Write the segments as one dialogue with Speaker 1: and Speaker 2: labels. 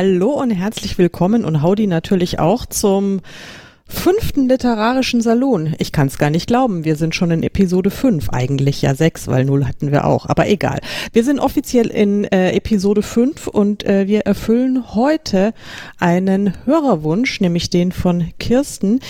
Speaker 1: Hallo und herzlich willkommen und Howdy natürlich auch zum fünften literarischen Salon. Ich kann es gar nicht glauben. Wir sind schon in Episode 5, eigentlich ja 6, weil 0 hatten wir auch, aber egal. Wir sind offiziell in äh, Episode 5 und äh, wir erfüllen heute einen Hörerwunsch, nämlich den von Kirsten,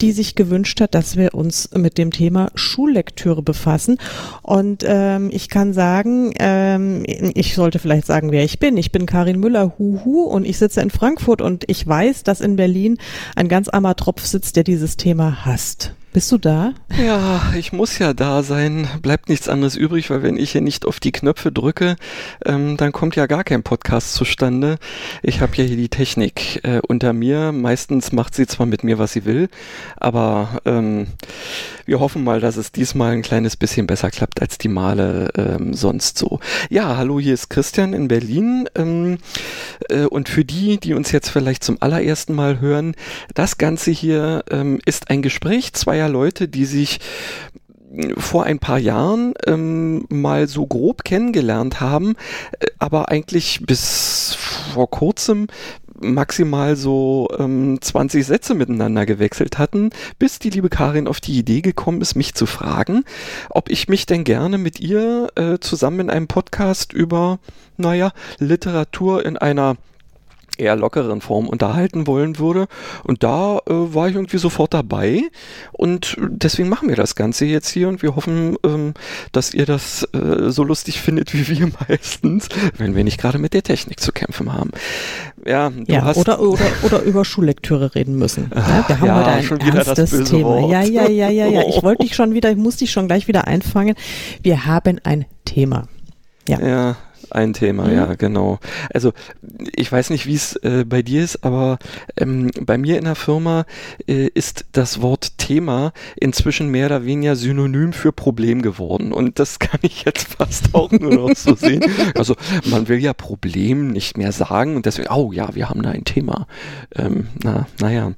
Speaker 1: die sich gewünscht hat, dass wir uns mit dem Thema Schullektüre befassen. Und ähm, ich kann sagen, ähm, ich sollte vielleicht sagen, wer ich bin. Ich bin Karin Müller, huhu, und ich sitze in Frankfurt und ich weiß, dass in Berlin ein ganz armer Tropf sitzt, der dieses Thema hasst. Bist du da?
Speaker 2: Ja, ich muss ja da sein. Bleibt nichts anderes übrig, weil wenn ich hier nicht auf die Knöpfe drücke, ähm, dann kommt ja gar kein Podcast zustande. Ich habe ja hier die Technik äh, unter mir. Meistens macht sie zwar mit mir, was sie will, aber ähm, wir hoffen mal, dass es diesmal ein kleines bisschen besser klappt als die Male ähm, sonst so. Ja, hallo, hier ist Christian in Berlin. Ähm, äh, und für die, die uns jetzt vielleicht zum allerersten Mal hören, das Ganze hier ähm, ist ein Gespräch zweier Leute, die sich vor ein paar Jahren ähm, mal so grob kennengelernt haben, äh, aber eigentlich bis vor kurzem maximal so ähm, 20 Sätze miteinander gewechselt hatten, bis die liebe Karin auf die Idee gekommen ist, mich zu fragen, ob ich mich denn gerne mit ihr äh, zusammen in einem Podcast über, naja, Literatur in einer eher lockeren Form unterhalten wollen würde. Und da äh, war ich irgendwie sofort dabei. Und deswegen machen wir das Ganze jetzt hier und wir hoffen, ähm, dass ihr das äh, so lustig findet wie wir meistens, wenn wir nicht gerade mit der Technik zu kämpfen haben.
Speaker 1: Ja, du ja, hast oder, oder, oder über Schullektüre reden müssen. Ja, wir haben ja, heute ein schon ernstes Thema. Wort. Ja, ja, ja, ja, ja. Ich wollte dich schon wieder, ich musste dich schon gleich wieder einfangen. Wir haben ein Thema.
Speaker 2: Ja. ja, ein Thema, mhm. ja, genau. Also ich weiß nicht, wie es äh, bei dir ist, aber ähm, bei mir in der Firma äh, ist das Wort Thema inzwischen mehr oder weniger synonym für Problem geworden. Und das kann ich jetzt fast auch nur noch so sehen. Also man will ja Problem nicht mehr sagen und deswegen, oh ja, wir haben da ein Thema. Ähm, na, naja.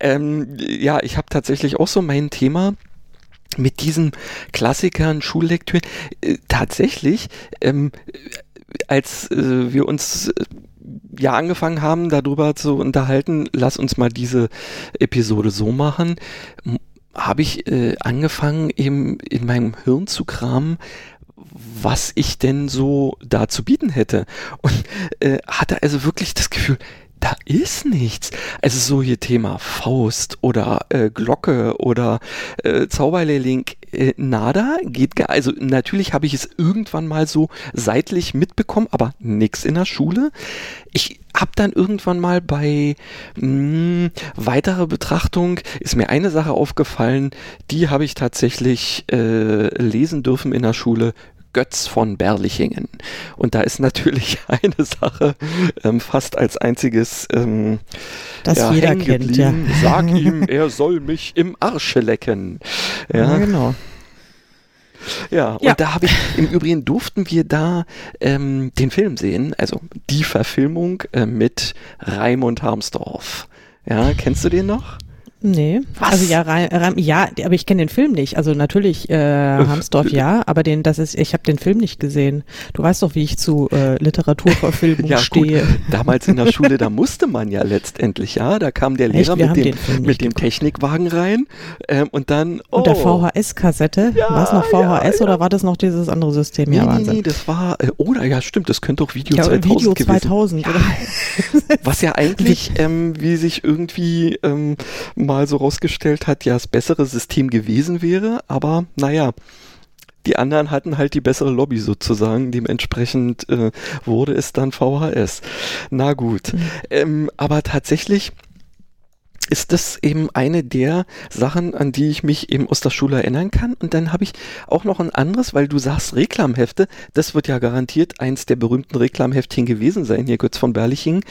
Speaker 2: Ähm, ja, ich habe tatsächlich auch so mein Thema mit diesen Klassikern, Schullektüren, äh, tatsächlich ähm, als äh, wir uns äh, ja angefangen haben, darüber zu unterhalten, lass uns mal diese Episode so machen, habe ich äh, angefangen, eben in meinem Hirn zu kramen, was ich denn so da zu bieten hätte. Und äh, hatte also wirklich das Gefühl, da ist nichts. Also so hier Thema Faust oder äh, Glocke oder äh, Zauberlehrling, äh, nada, geht gar, also natürlich habe ich es irgendwann mal so seitlich mitbekommen, aber nix in der Schule. Ich habe dann irgendwann mal bei mh, hm, weiterer Betrachtung ist mir eine Sache aufgefallen, die habe ich tatsächlich äh, lesen dürfen in der Schule. Götz von Berlichingen. Und da ist natürlich eine Sache ähm, fast als einziges ähm,
Speaker 1: das ja, jeder kennt. Ja.
Speaker 2: Sag ihm, er soll mich im Arsche lecken.
Speaker 1: Ja, ja genau.
Speaker 2: Ja, und ja. da habe ich, im Übrigen durften wir da ähm, den Film sehen, also die Verfilmung äh, mit Raimund Harmsdorf. Ja, kennst du den noch?
Speaker 1: Nee. Was? Also ja, rein, ja, aber ich kenne den Film nicht. Also natürlich äh, Hamsdorf ja, aber den, das ist, ich habe den Film nicht gesehen. Du weißt doch, wie ich zu äh, Literaturverfilmung ja, stehe. Gut.
Speaker 2: Damals in der Schule, da musste man ja letztendlich, ja, da kam der Lehrer mit dem, mit dem Technikwagen rein ähm, und dann
Speaker 1: oh. Und der oh. VHS-Kassette. Ja, war es noch VHS ja, oder war das noch dieses andere System?
Speaker 2: Nee, ja, Wahnsinn. nee, das war, äh, oder ja, stimmt, das könnte auch Video ja, 2000 Video
Speaker 1: 2000,
Speaker 2: gewesen. Was ja eigentlich, ähm, wie sich irgendwie ähm, mal so rausgestellt hat, ja, das bessere System gewesen wäre, aber naja, die anderen hatten halt die bessere Lobby sozusagen, dementsprechend äh, wurde es dann VHS. Na gut, mhm. ähm, aber tatsächlich ist das eben eine der Sachen, an die ich mich eben aus der Schule erinnern kann. Und dann habe ich auch noch ein anderes, weil du sagst Reklamhefte. Das wird ja garantiert eins der berühmten Reklamheftchen gewesen sein, hier Götz von Berliching.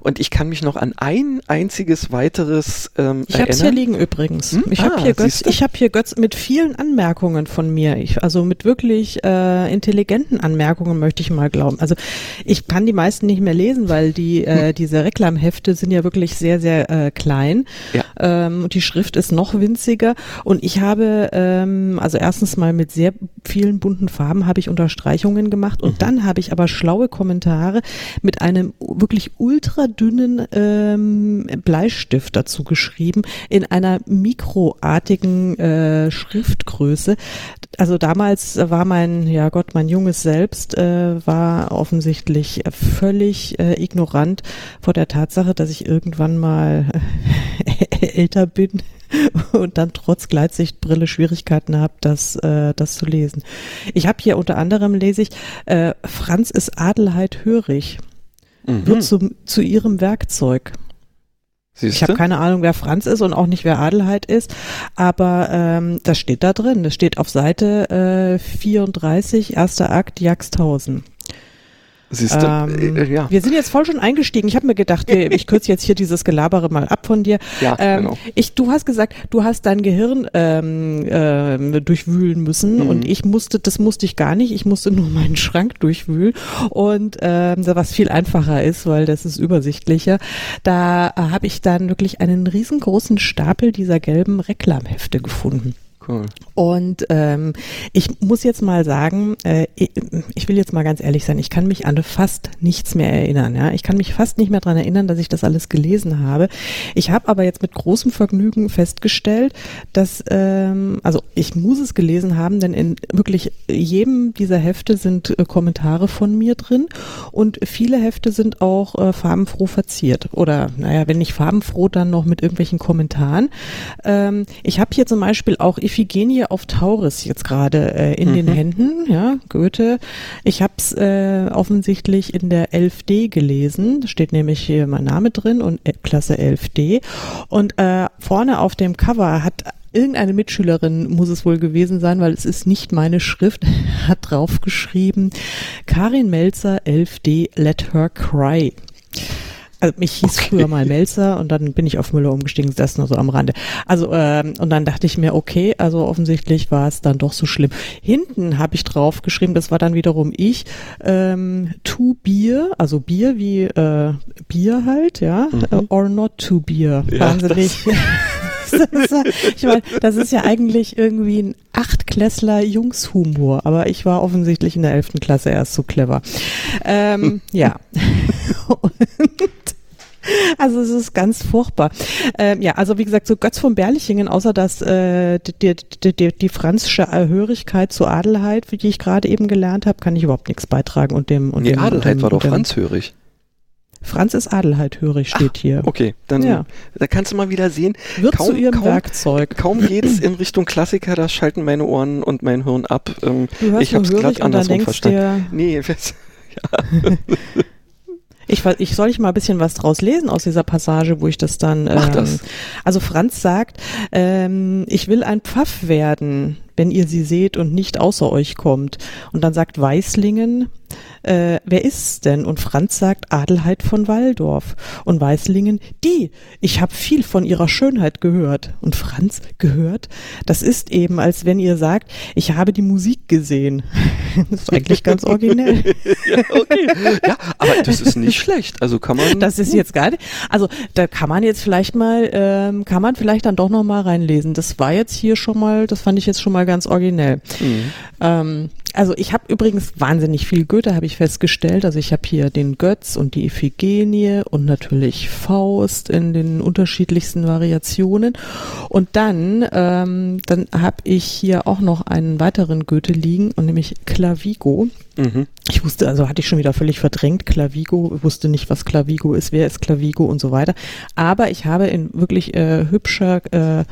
Speaker 2: Und ich kann mich noch an ein einziges weiteres ähm,
Speaker 1: Ich habe es hier liegen übrigens. Hm? Ich ah, habe hier, Götz, ich hab hier Götz mit vielen Anmerkungen von mir. Ich, also mit wirklich äh, intelligenten Anmerkungen möchte ich mal glauben. Also ich kann die meisten nicht mehr lesen, weil die äh, hm. diese Reklamhefte sind ja wirklich sehr, sehr äh, klein klein. Ja. Ähm, die Schrift ist noch winziger. Und ich habe, ähm, also erstens mal mit sehr vielen bunten Farben habe ich Unterstreichungen gemacht und mhm. dann habe ich aber schlaue Kommentare mit einem wirklich ultra dünnen ähm, Bleistift dazu geschrieben in einer mikroartigen äh, Schriftgröße. Also damals war mein, ja Gott, mein junges Selbst äh, war offensichtlich völlig äh, ignorant vor der Tatsache, dass ich irgendwann mal älter bin und dann trotz Gleitsichtbrille Schwierigkeiten habe, das, äh, das zu lesen. Ich habe hier unter anderem lese ich, äh, Franz ist Adelheid hörig, mhm. wird zu, zu ihrem Werkzeug. Siehste? Ich habe keine Ahnung, wer Franz ist und auch nicht, wer Adelheid ist, aber ähm, das steht da drin. Das steht auf Seite äh, 34, erster Akt, Jagsthausen. Siehst du? Ähm, äh, ja. Wir sind jetzt voll schon eingestiegen. Ich habe mir gedacht, ich kürze jetzt hier dieses Gelabere mal ab von dir. Ja, ähm, genau. Ich, du hast gesagt, du hast dein Gehirn ähm, äh, durchwühlen müssen mhm. und ich musste, das musste ich gar nicht. Ich musste nur meinen Schrank durchwühlen und ähm, was viel einfacher ist, weil das ist übersichtlicher. Da äh, habe ich dann wirklich einen riesengroßen Stapel dieser gelben Reklamhefte gefunden. Cool. Und ähm, ich muss jetzt mal sagen, äh, ich, will jetzt mal ganz ehrlich sein, ich kann mich an fast nichts mehr erinnern. Ja? Ich kann mich fast nicht mehr daran erinnern, dass ich das alles gelesen habe. Ich habe aber jetzt mit großem Vergnügen festgestellt, dass, ähm, also ich muss es gelesen haben, denn in wirklich jedem dieser Hefte sind äh, Kommentare von mir drin und viele Hefte sind auch äh, farbenfroh verziert. Oder naja, wenn nicht farbenfroh, dann noch mit irgendwelchen Kommentaren. Ähm, ich habe hier zum Beispiel auch, ich Iphigenie auf Tauris jetzt gerade äh, in mhm. den Händen, ja, Goethe. Ich habe es äh, offensichtlich in der 11D gelesen, da steht nämlich hier mein Name drin und äh, Klasse 11D. Und äh, vorne auf dem Cover hat irgendeine Mitschülerin muss es wohl gewesen sein, weil es ist nicht meine Schrift, hat draufgeschrieben, Karin Melzer 11D, let her cry. Also mich hieß okay. früher mal Melzer und dann bin ich auf Müller umgestiegen, das nur so am Rande. Also ähm, und dann dachte ich mir, okay, also offensichtlich war es dann doch so schlimm. Hinten habe ich drauf geschrieben, das war dann wiederum ich, ähm, to beer, also Bier wie äh, Bier halt, ja, mhm. uh, or not to beer. Ja, Wahnsinnig. ich meine, das ist ja eigentlich irgendwie ein Achtklässler Jungshumor, aber ich war offensichtlich in der elften Klasse erst so clever. Ähm, ja. Also es ist ganz furchtbar. Ähm, ja, also wie gesagt, so Götz von Berlichingen, außer dass äh, die, die, die, die franzische Erhörigkeit zur Adelheid, die ich gerade eben gelernt habe, kann ich überhaupt nichts beitragen. Und dem, und
Speaker 2: nee,
Speaker 1: dem,
Speaker 2: Adelheid dem, war doch franzhörig.
Speaker 1: Franz ist Adelheid hörig, steht Ach, hier.
Speaker 2: Okay, dann ja. da kannst du mal wieder sehen.
Speaker 1: Wird kaum, zu ihrem kaum, Werkzeug.
Speaker 2: Kaum geht's in Richtung Klassiker, da schalten meine Ohren und mein Hirn ab. Ähm,
Speaker 1: du hörst ich hab's glatt andersrum verstanden.
Speaker 2: Nee, ja.
Speaker 1: Ich, ich soll ich mal ein bisschen was draus lesen aus dieser Passage, wo ich das dann.
Speaker 2: Ähm, Mach das.
Speaker 1: Also Franz sagt, ähm, ich will ein Pfaff werden, wenn ihr sie seht und nicht außer euch kommt. Und dann sagt Weißlingen, äh, wer ist's denn? Und Franz sagt Adelheid von Waldorf. Und Weißlingen, die, ich habe viel von ihrer Schönheit gehört. Und Franz, gehört? Das ist eben, als wenn ihr sagt, ich habe die Musik gesehen. das ist eigentlich ganz originell.
Speaker 2: ja, okay. ja, aber das ist nicht schlecht. Also kann man.
Speaker 1: Das ist jetzt gar nicht. Also da kann man jetzt vielleicht mal, ähm, kann man vielleicht dann doch noch mal reinlesen. Das war jetzt hier schon mal, das fand ich jetzt schon mal ganz originell. Mhm. Ähm, also ich habe übrigens wahnsinnig viel Goethe, habe ich festgestellt. Also ich habe hier den Götz und die Iphigenie und natürlich Faust in den unterschiedlichsten Variationen. Und dann, ähm, dann habe ich hier auch noch einen weiteren Goethe liegen, und nämlich Clavigo. Mhm. Ich wusste, also hatte ich schon wieder völlig verdrängt, Clavigo, wusste nicht, was Clavigo ist, wer ist Clavigo und so weiter. Aber ich habe in wirklich äh, hübscher äh,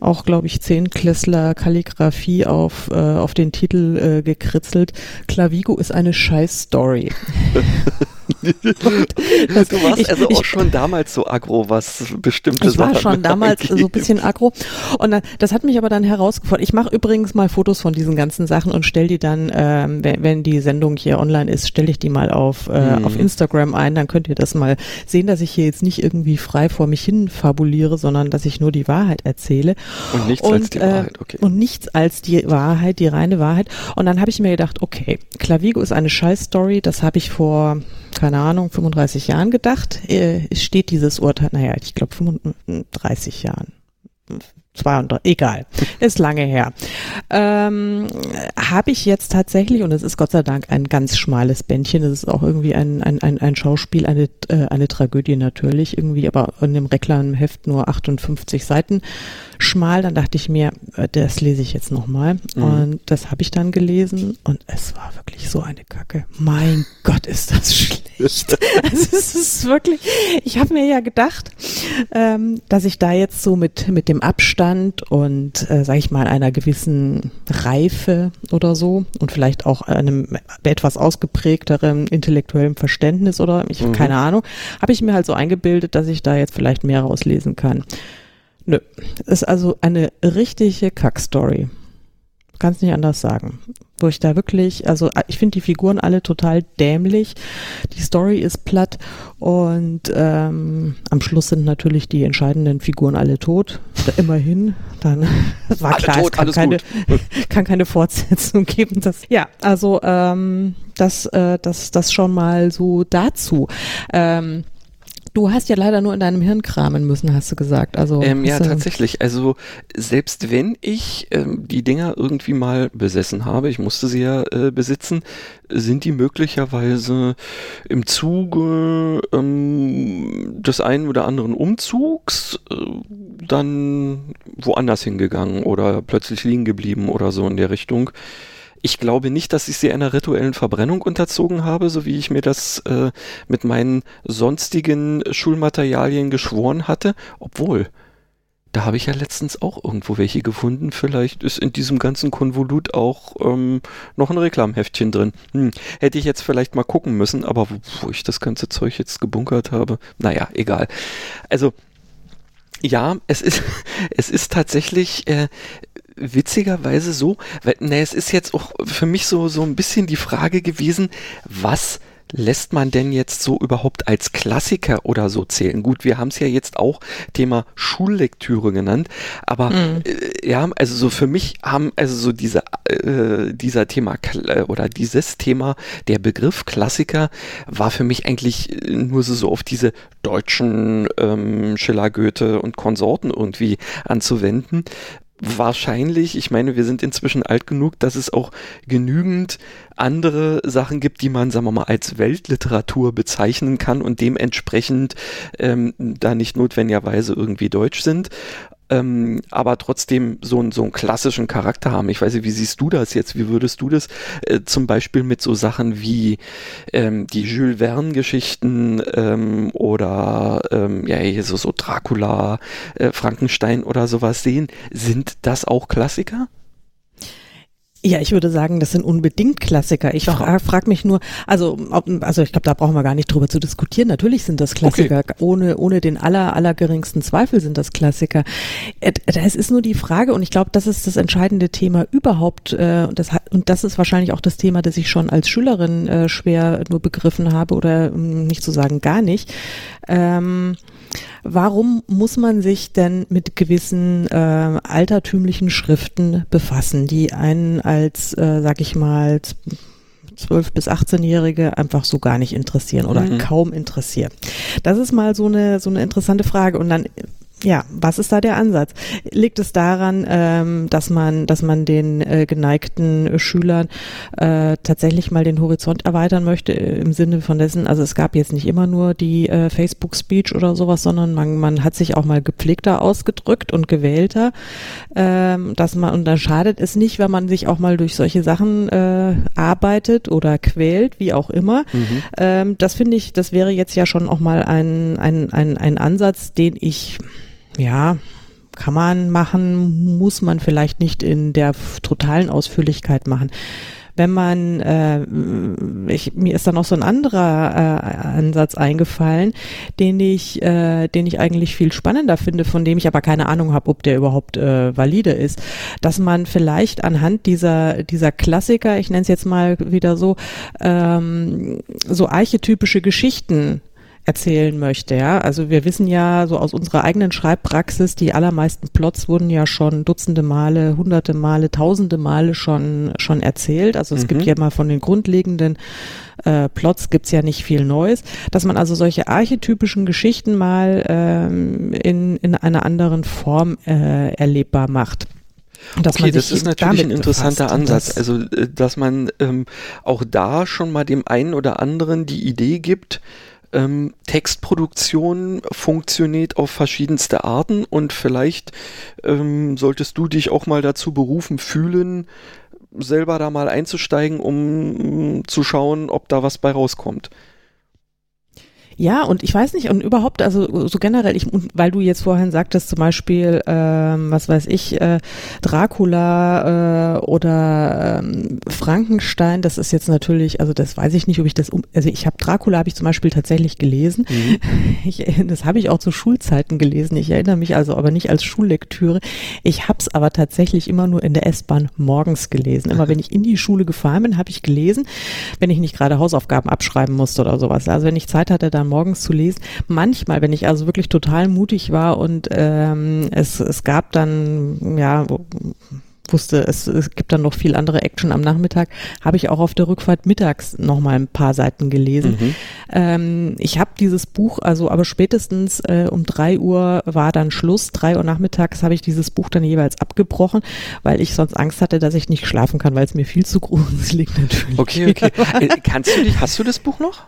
Speaker 1: auch, glaube ich, Zehnklässler Kalligrafie auf, äh, auf den Titel äh, gekritzelt. Clavigo ist eine Scheiß-Story.
Speaker 2: du warst ich, also auch ich, schon damals so aggro, was bestimmte
Speaker 1: Ich war schon damals so ein bisschen aggro. Und dann, das hat mich aber dann herausgefordert. Ich mache übrigens mal Fotos von diesen ganzen Sachen und stell die dann, ähm, wenn, wenn die Sendung hier online ist, stelle ich die mal auf, äh, hm. auf Instagram ein. Dann könnt ihr das mal sehen, dass ich hier jetzt nicht irgendwie frei vor mich hin fabuliere, sondern dass ich nur die Wahrheit erzähle.
Speaker 2: Und nichts und, als die äh, Wahrheit, okay.
Speaker 1: Und nichts als die Wahrheit, die reine Wahrheit. Und dann habe ich mir gedacht, okay, Clavigo ist eine Scheiß-Story. Das habe ich vor keine Ahnung, 35 Jahren gedacht, äh, steht dieses Urteil, naja, ich glaube 35 Jahren. 32, egal, ist lange her. Ähm, Habe ich jetzt tatsächlich, und es ist Gott sei Dank ein ganz schmales Bändchen, es ist auch irgendwie ein, ein, ein, ein Schauspiel, eine, äh, eine Tragödie natürlich, irgendwie, aber in dem Reklamheft nur 58 Seiten schmal. Dann dachte ich mir, äh, das lese ich jetzt nochmal. Mhm. Und das habe ich dann gelesen und es war wirklich so eine Kacke. Mein Gott, ist das schlecht. also es ist wirklich, ich habe mir ja gedacht, ähm, dass ich da jetzt so mit, mit dem Abstand und, äh, sage ich mal, einer gewissen Reife oder so und vielleicht auch einem etwas ausgeprägteren intellektuellen Verständnis oder ich mhm. keine Ahnung, habe ich mir halt so eingebildet, dass ich da jetzt vielleicht mehr rauslesen kann. Nö, ist also eine richtige Kackstory. Kannst nicht anders sagen. Wo ich da wirklich, also ich finde die Figuren alle total dämlich. Die Story ist platt und ähm, am Schluss sind natürlich die entscheidenden Figuren alle tot. Immerhin. Dann war alle klar, tot, es kann keine, kann keine Fortsetzung geben. Das, ja, also ähm, das, äh, das, das schon mal so dazu. Ähm, Du hast ja leider nur in deinem Hirn kramen müssen, hast du gesagt. Also
Speaker 2: ähm, ja, tatsächlich. Also selbst wenn ich ähm, die Dinger irgendwie mal besessen habe, ich musste sie ja äh, besitzen, sind die möglicherweise im Zuge ähm, des einen oder anderen Umzugs äh, dann woanders hingegangen oder plötzlich liegen geblieben oder so in der Richtung. Ich glaube nicht, dass ich sie einer rituellen Verbrennung unterzogen habe, so wie ich mir das äh, mit meinen sonstigen Schulmaterialien geschworen hatte, obwohl da habe ich ja letztens auch irgendwo welche gefunden. Vielleicht ist in diesem ganzen Konvolut auch ähm, noch ein Reklamheftchen drin. Hm, hätte ich jetzt vielleicht mal gucken müssen, aber wo, wo ich das ganze Zeug jetzt gebunkert habe, naja, egal. Also ja, es ist, es ist tatsächlich äh, witzigerweise so, weil, ne, es ist jetzt auch für mich so, so ein bisschen die Frage gewesen, was lässt man denn jetzt so überhaupt als Klassiker oder so zählen? Gut, wir haben es ja jetzt auch Thema Schullektüre genannt, aber mhm. äh, ja, also so für mich haben also so diese äh, dieser Thema äh, oder dieses Thema der Begriff Klassiker war für mich eigentlich nur so, so auf diese deutschen ähm, Schiller, Goethe und Konsorten irgendwie anzuwenden wahrscheinlich, ich meine, wir sind inzwischen alt genug, dass es auch genügend andere Sachen gibt, die man, sagen wir mal, als Weltliteratur bezeichnen kann und dementsprechend ähm, da nicht notwendigerweise irgendwie deutsch sind ähm, aber trotzdem so, einen so einen klassischen Charakter haben. Ich weiß nicht, wie siehst du das jetzt? Wie würdest du das äh, zum Beispiel mit so Sachen wie ähm, die Jules Verne-Geschichten ähm, oder ähm, ja, hier so, so Dracula, äh, Frankenstein oder sowas sehen? Sind das auch Klassiker?
Speaker 1: Ja, ich würde sagen, das sind unbedingt Klassiker. Ich frage frag mich nur, also, ob, also ich glaube, da brauchen wir gar nicht drüber zu diskutieren. Natürlich sind das Klassiker. Okay. Ohne, ohne den aller, allergeringsten Zweifel sind das Klassiker. Äh, es ist nur die Frage, und ich glaube, das ist das entscheidende Thema überhaupt, äh, und, das, und das ist wahrscheinlich auch das Thema, das ich schon als Schülerin äh, schwer nur begriffen habe oder um nicht zu sagen gar nicht. Ähm, Warum muss man sich denn mit gewissen äh, altertümlichen Schriften befassen, die einen als, äh, sag ich mal, 12 bis 18-Jährige einfach so gar nicht interessieren oder mhm. kaum interessieren. Das ist mal so eine so eine interessante Frage und dann ja, was ist da der Ansatz? Liegt es daran, ähm, dass man, dass man den äh, geneigten Schülern äh, tatsächlich mal den Horizont erweitern möchte äh, im Sinne von dessen? Also es gab jetzt nicht immer nur die äh, Facebook-Speech oder sowas, sondern man, man hat sich auch mal gepflegter ausgedrückt und gewählter, ähm, dass man und dann schadet es nicht, wenn man sich auch mal durch solche Sachen äh, arbeitet oder quält, wie auch immer. Mhm. Ähm, das finde ich, das wäre jetzt ja schon auch mal ein ein ein, ein Ansatz, den ich ja, kann man machen, muss man vielleicht nicht in der totalen Ausführlichkeit machen. Wenn man, äh, ich, mir ist da noch so ein anderer äh, Ansatz eingefallen, den ich, äh, den ich eigentlich viel spannender finde, von dem ich aber keine Ahnung habe, ob der überhaupt äh, valide ist, dass man vielleicht anhand dieser dieser Klassiker, ich nenne es jetzt mal wieder so, ähm, so archetypische Geschichten erzählen möchte, ja. Also wir wissen ja so aus unserer eigenen Schreibpraxis, die allermeisten Plots wurden ja schon dutzende Male, hunderte Male, tausende Male schon, schon erzählt. Also es mhm. gibt ja mal von den grundlegenden äh, Plots gibt's ja nicht viel Neues, dass man also solche archetypischen Geschichten mal ähm, in, in einer anderen Form äh, erlebbar macht.
Speaker 2: okay, das ist natürlich ein interessanter Ansatz. Also, äh, dass man ähm, auch da schon mal dem einen oder anderen die Idee gibt, ähm, Textproduktion funktioniert auf verschiedenste Arten und vielleicht ähm, solltest du dich auch mal dazu berufen fühlen, selber da mal einzusteigen, um zu schauen, ob da was bei rauskommt.
Speaker 1: Ja, und ich weiß nicht, und überhaupt, also so generell, ich, weil du jetzt vorhin sagtest, zum Beispiel, ähm, was weiß ich, äh, Dracula äh, oder ähm, Frankenstein, das ist jetzt natürlich, also das weiß ich nicht, ob ich das um, also ich habe Dracula habe ich zum Beispiel tatsächlich gelesen. Mhm. Ich, das habe ich auch zu Schulzeiten gelesen. Ich erinnere mich also aber nicht als Schullektüre. Ich habe es aber tatsächlich immer nur in der S-Bahn morgens gelesen. Immer wenn ich in die Schule gefahren bin, habe ich gelesen, wenn ich nicht gerade Hausaufgaben abschreiben musste oder sowas. Also wenn ich Zeit hatte, dann morgens zu lesen. Manchmal, wenn ich also wirklich total mutig war und ähm, es, es gab dann, ja, wusste, es, es gibt dann noch viel andere Action am Nachmittag, habe ich auch auf der Rückfahrt mittags noch mal ein paar Seiten gelesen. Mhm. Ähm, ich habe dieses Buch, also aber spätestens äh, um drei Uhr war dann Schluss. Drei Uhr nachmittags habe ich dieses Buch dann jeweils abgebrochen, weil ich sonst Angst hatte, dass ich nicht schlafen kann, weil es mir viel zu gruselig natürlich.
Speaker 2: Okay, okay. Äh, kannst du dich, hast du das Buch noch?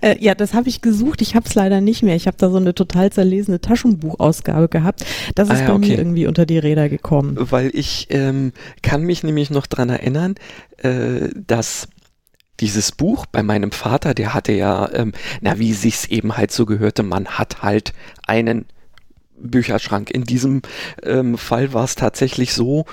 Speaker 1: Äh, ja, das habe ich gesucht. Ich habe es leider nicht mehr. Ich habe da so eine total zerlesene Taschenbuchausgabe gehabt. Das ist ah, ja, bei okay. mir irgendwie unter die Räder gekommen.
Speaker 2: Weil ich ähm, kann mich nämlich noch dran erinnern, äh, dass dieses Buch bei meinem Vater, der hatte ja, ähm, na wie sich's eben halt so gehörte, man hat halt einen Bücherschrank. In diesem ähm, Fall war es tatsächlich so,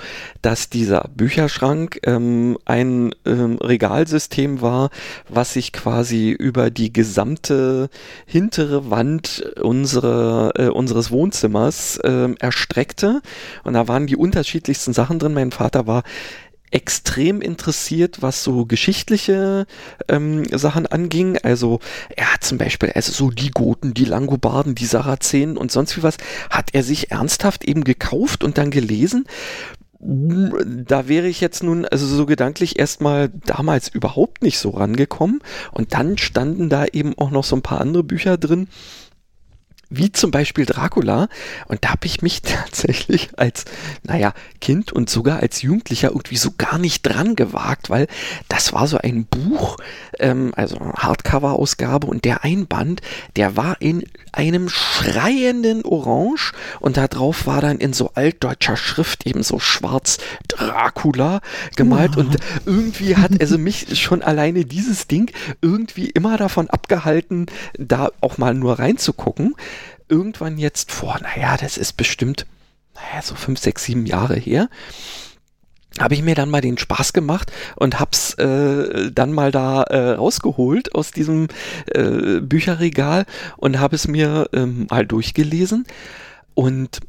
Speaker 2: dass dieser Bücherschrank ähm, ein ähm, Regalsystem war, was sich quasi über die gesamte hintere Wand unsere, äh, unseres Wohnzimmers äh, erstreckte. Und da waren die unterschiedlichsten Sachen drin. Mein Vater war extrem interessiert, was so geschichtliche ähm, Sachen anging. Also er hat zum Beispiel, also so die Goten, die Langobarden, die Sarazenen und sonst wie was, hat er sich ernsthaft eben gekauft und dann gelesen. Da wäre ich jetzt nun also so gedanklich erstmal damals überhaupt nicht so rangekommen. Und dann standen da eben auch noch so ein paar andere Bücher drin, wie zum Beispiel Dracula. Und da habe ich mich tatsächlich als, naja, Kind und sogar als Jugendlicher irgendwie so gar nicht dran gewagt, weil das war so ein Buch, ähm, also Hardcover-Ausgabe und der Einband, der war in einem schreienden Orange und da drauf war dann in so altdeutscher Schrift eben so schwarz Dracula gemalt oh. und irgendwie hat also mich schon alleine dieses Ding irgendwie immer davon abgehalten, da auch mal nur reinzugucken irgendwann jetzt vor, naja, das ist bestimmt, naja, so fünf, sechs, sieben Jahre her, habe ich mir dann mal den Spaß gemacht und hab's äh, dann mal da äh, rausgeholt aus diesem äh, Bücherregal und habe es mir ähm, mal durchgelesen und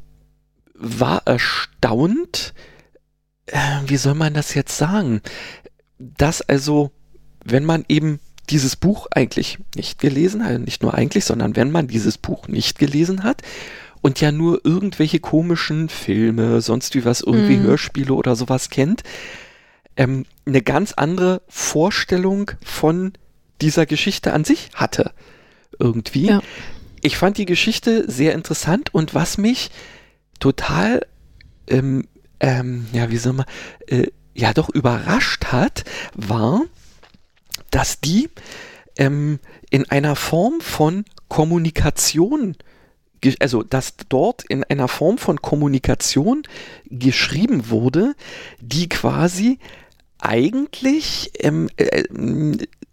Speaker 2: war erstaunt, äh, wie soll man das jetzt sagen, dass also, wenn man eben dieses Buch eigentlich nicht gelesen hat, nicht nur eigentlich, sondern wenn man dieses Buch nicht gelesen hat und ja nur irgendwelche komischen Filme, sonst wie was, irgendwie mhm. Hörspiele oder sowas kennt, ähm, eine ganz andere Vorstellung von dieser Geschichte an sich hatte. Irgendwie. Ja. Ich fand die Geschichte sehr interessant und was mich total, ähm, ähm, ja, wie soll man, äh, ja doch überrascht hat, war, dass die ähm, in einer Form von Kommunikation, also dass dort in einer Form von Kommunikation geschrieben wurde, die quasi eigentlich ähm, äh,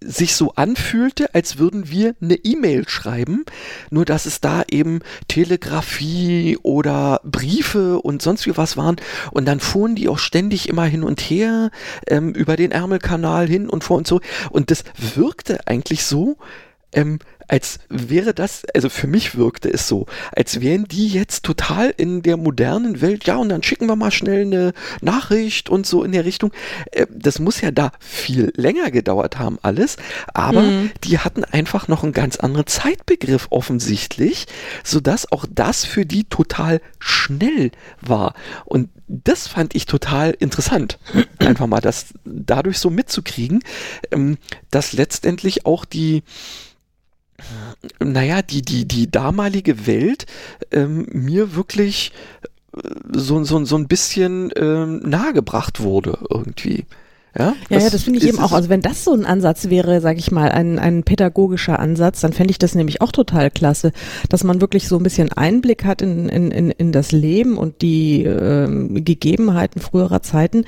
Speaker 2: sich so anfühlte, als würden wir eine E-Mail schreiben, nur dass es da eben Telegrafie oder Briefe und sonst wie was waren. Und dann fuhren die auch ständig immer hin und her ähm, über den Ärmelkanal hin und vor und so und das wirkte eigentlich so, ähm, als wäre das, also für mich wirkte es so, als wären die jetzt total in der modernen Welt, ja, und dann schicken wir mal schnell eine Nachricht und so in der Richtung. Äh, das muss ja da viel länger gedauert haben, alles, aber mhm. die hatten einfach noch einen ganz anderen Zeitbegriff offensichtlich, sodass auch das für die total schnell war. Und das fand ich total interessant, einfach mal das dadurch so mitzukriegen, ähm, dass letztendlich auch die naja, die, die, die damalige Welt ähm, mir wirklich äh, so, so, so ein bisschen ähm, nahegebracht wurde irgendwie.
Speaker 1: Ja, ja, ja das finde ich eben auch. Also wenn das so ein Ansatz wäre, sage ich mal, ein, ein pädagogischer Ansatz, dann fände ich das nämlich auch total klasse, dass man wirklich so ein bisschen Einblick hat in, in, in, in das Leben und die ähm, Gegebenheiten früherer Zeiten.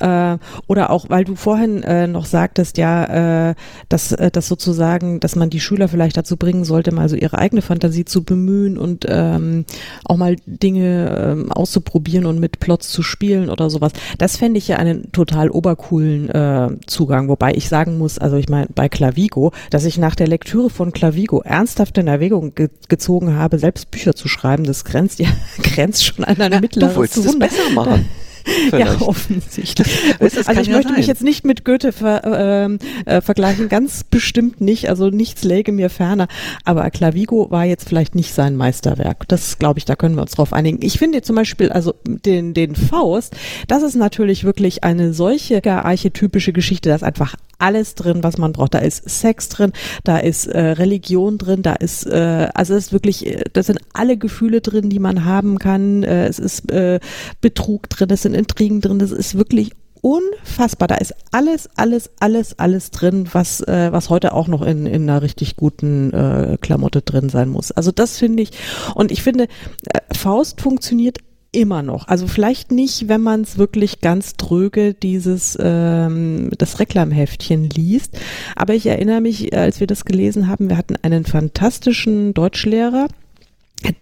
Speaker 1: Äh, oder auch, weil du vorhin äh, noch sagtest, ja, äh, dass, äh, dass sozusagen, dass man die Schüler vielleicht dazu bringen sollte, mal so ihre eigene Fantasie zu bemühen und ähm, auch mal Dinge ähm, auszuprobieren und mit Plots zu spielen oder sowas. Das fände ich ja einen total obercool coolen äh, Zugang. Wobei ich sagen muss, also ich meine, bei Clavigo, dass ich nach der Lektüre von Clavigo ernsthaft in Erwägung ge gezogen habe, selbst Bücher zu schreiben, das grenzt ja grenzt schon an ein ja, mittleres
Speaker 2: Du wolltest es besser machen.
Speaker 1: Vielleicht. Ja, offensichtlich. also ich ja möchte sein. mich jetzt nicht mit Goethe ver, äh, äh, vergleichen, ganz bestimmt nicht. Also nichts läge mir ferner. Aber Clavigo war jetzt vielleicht nicht sein Meisterwerk. Das glaube ich, da können wir uns drauf einigen. Ich finde zum Beispiel, also den, den Faust, das ist natürlich wirklich eine solche archetypische Geschichte, dass einfach alles drin, was man braucht. Da ist Sex drin, da ist äh, Religion drin, da ist, äh, also es ist wirklich, äh, da sind alle Gefühle drin, die man haben kann. Äh, es ist äh, Betrug drin, es sind Intrigen drin, das ist wirklich unfassbar. Da ist alles, alles, alles, alles drin, was, äh, was heute auch noch in, in einer richtig guten äh, Klamotte drin sein muss. Also das finde ich. Und ich finde, äh, Faust funktioniert immer noch. Also vielleicht nicht, wenn man es wirklich ganz dröge dieses ähm, das Reklamheftchen liest. Aber ich erinnere mich, als wir das gelesen haben, wir hatten einen fantastischen Deutschlehrer,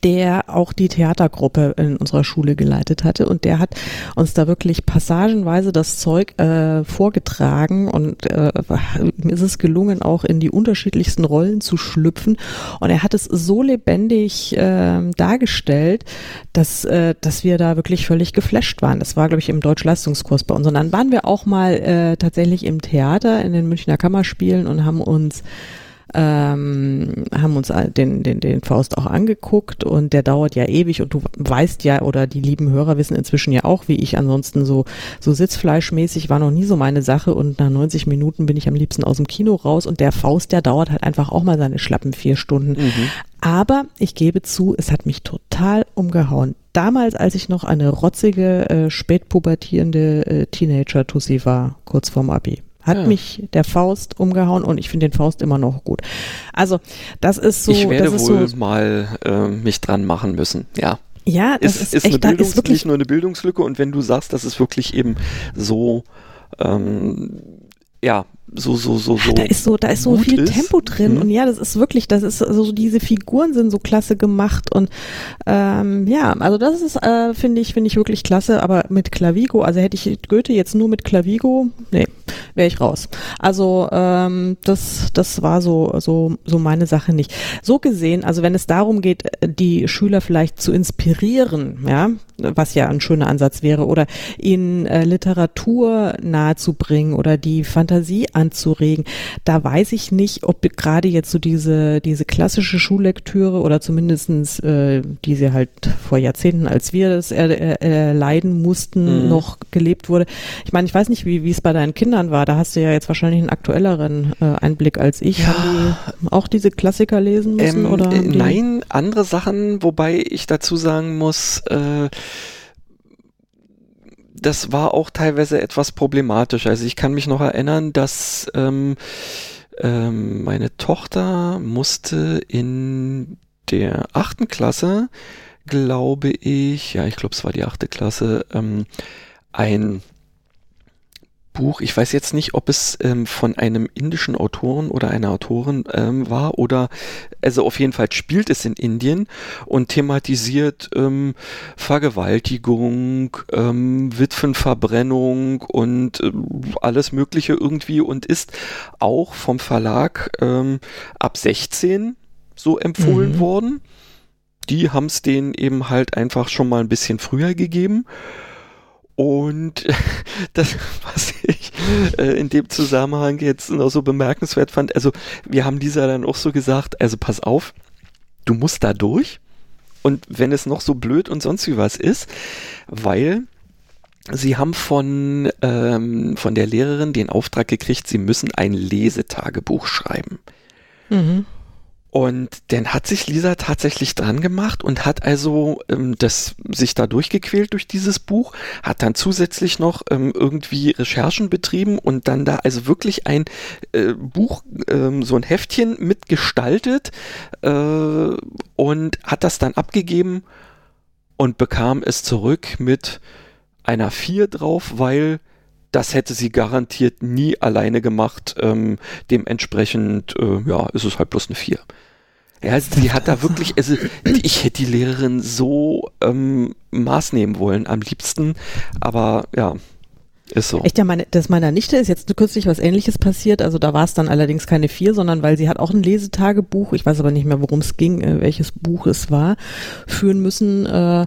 Speaker 1: der auch die Theatergruppe in unserer Schule geleitet hatte. Und der hat uns da wirklich passagenweise das Zeug äh, vorgetragen. Und äh, ist es gelungen auch in die unterschiedlichsten Rollen zu schlüpfen. Und er hat es so lebendig äh, dargestellt, dass äh, dass wir da wirklich völlig geflasht waren. Das war glaube ich im Deutschleistungskurs bei uns. Und dann waren wir auch mal äh, tatsächlich im Theater in den Münchner Kammerspielen und haben uns ähm, haben uns den, den, den Faust auch angeguckt und der dauert ja ewig und du weißt ja oder die lieben Hörer wissen inzwischen ja auch, wie ich ansonsten so, so sitzfleischmäßig war noch nie so meine Sache und nach 90 Minuten bin ich am liebsten aus dem Kino raus und der Faust, der dauert halt einfach auch mal seine schlappen vier Stunden. Mhm. Aber ich gebe zu, es hat mich total umgehauen. Damals, als ich noch eine rotzige, äh, spätpubertierende äh, Teenager-Tussi war, kurz vorm Abi hat ja. mich der Faust umgehauen und ich finde den Faust immer noch gut. Also das ist so.
Speaker 2: Ich werde wohl
Speaker 1: so,
Speaker 2: mal äh, mich dran machen müssen, ja.
Speaker 1: Ja,
Speaker 2: das ist, ist, ist, echt, eine Bildungs ist wirklich nur eine Bildungslücke und wenn du sagst, das ist wirklich eben so ähm, ja, so, so, so, so.
Speaker 1: Da ist so, da ist so viel ist. Tempo drin mhm. und ja, das ist wirklich, das ist so, also diese Figuren sind so klasse gemacht und ähm, ja, also das ist, äh, finde ich, finde ich wirklich klasse, aber mit Clavigo, also hätte ich Goethe jetzt nur mit Clavigo, nee, wäre ich raus. Also ähm, das, das war so, so, so meine Sache nicht. So gesehen, also wenn es darum geht, die Schüler vielleicht zu inspirieren, ja, was ja ein schöner Ansatz wäre, oder ihnen äh, Literatur nahezubringen oder die Fantasie anzuregen. Da weiß ich nicht, ob gerade jetzt so diese, diese klassische Schullektüre oder zumindestens äh, die sie halt vor Jahrzehnten, als wir das erleiden äh, mussten, mhm. noch gelebt wurde. Ich meine, ich weiß nicht, wie, wie es bei deinen Kindern war. Da hast du ja jetzt wahrscheinlich einen aktuelleren äh, Einblick als ich. Ja. Haben die auch diese Klassiker lesen müssen? Ähm, oder
Speaker 2: äh, nein, andere Sachen, wobei ich dazu sagen muss, äh, das war auch teilweise etwas problematisch. Also ich kann mich noch erinnern, dass ähm, ähm, meine Tochter musste in der achten Klasse, glaube ich, ja, ich glaube, es war die achte Klasse, ähm, ein Buch. Ich weiß jetzt nicht, ob es ähm, von einem indischen Autoren oder einer Autorin ähm, war oder also auf jeden Fall spielt es in Indien und thematisiert ähm, Vergewaltigung, ähm, Witwenverbrennung und äh, alles Mögliche irgendwie und ist auch vom Verlag ähm, ab 16 so empfohlen mhm. worden. Die haben es denen eben halt einfach schon mal ein bisschen früher gegeben. Und das, was ich äh, in dem Zusammenhang jetzt noch so bemerkenswert fand, also wir haben dieser dann auch so gesagt, also pass auf, du musst da durch. Und wenn es noch so blöd und sonst wie was ist, weil sie haben von, ähm, von der Lehrerin den Auftrag gekriegt, sie müssen ein Lesetagebuch schreiben. Mhm. Und dann hat sich Lisa tatsächlich dran gemacht und hat also ähm, das sich da durchgequält durch dieses Buch, hat dann zusätzlich noch ähm, irgendwie Recherchen betrieben und dann da also wirklich ein äh, Buch, ähm, so ein Heftchen mitgestaltet äh, und hat das dann abgegeben und bekam es zurück mit einer 4 drauf, weil das hätte sie garantiert nie alleine gemacht. Ähm, dementsprechend, äh, ja, ist es halt bloß eine 4. Ja, sie hat da wirklich, also ich hätte die Lehrerin so ähm, Maß nehmen wollen, am liebsten, aber ja, ist so.
Speaker 1: Echt, ja, meine, das meiner Nichte ist jetzt kürzlich was ähnliches passiert. Also da war es dann allerdings keine vier, sondern weil sie hat auch ein Lesetagebuch, ich weiß aber nicht mehr, worum es ging, äh, welches Buch es war, führen müssen. Äh,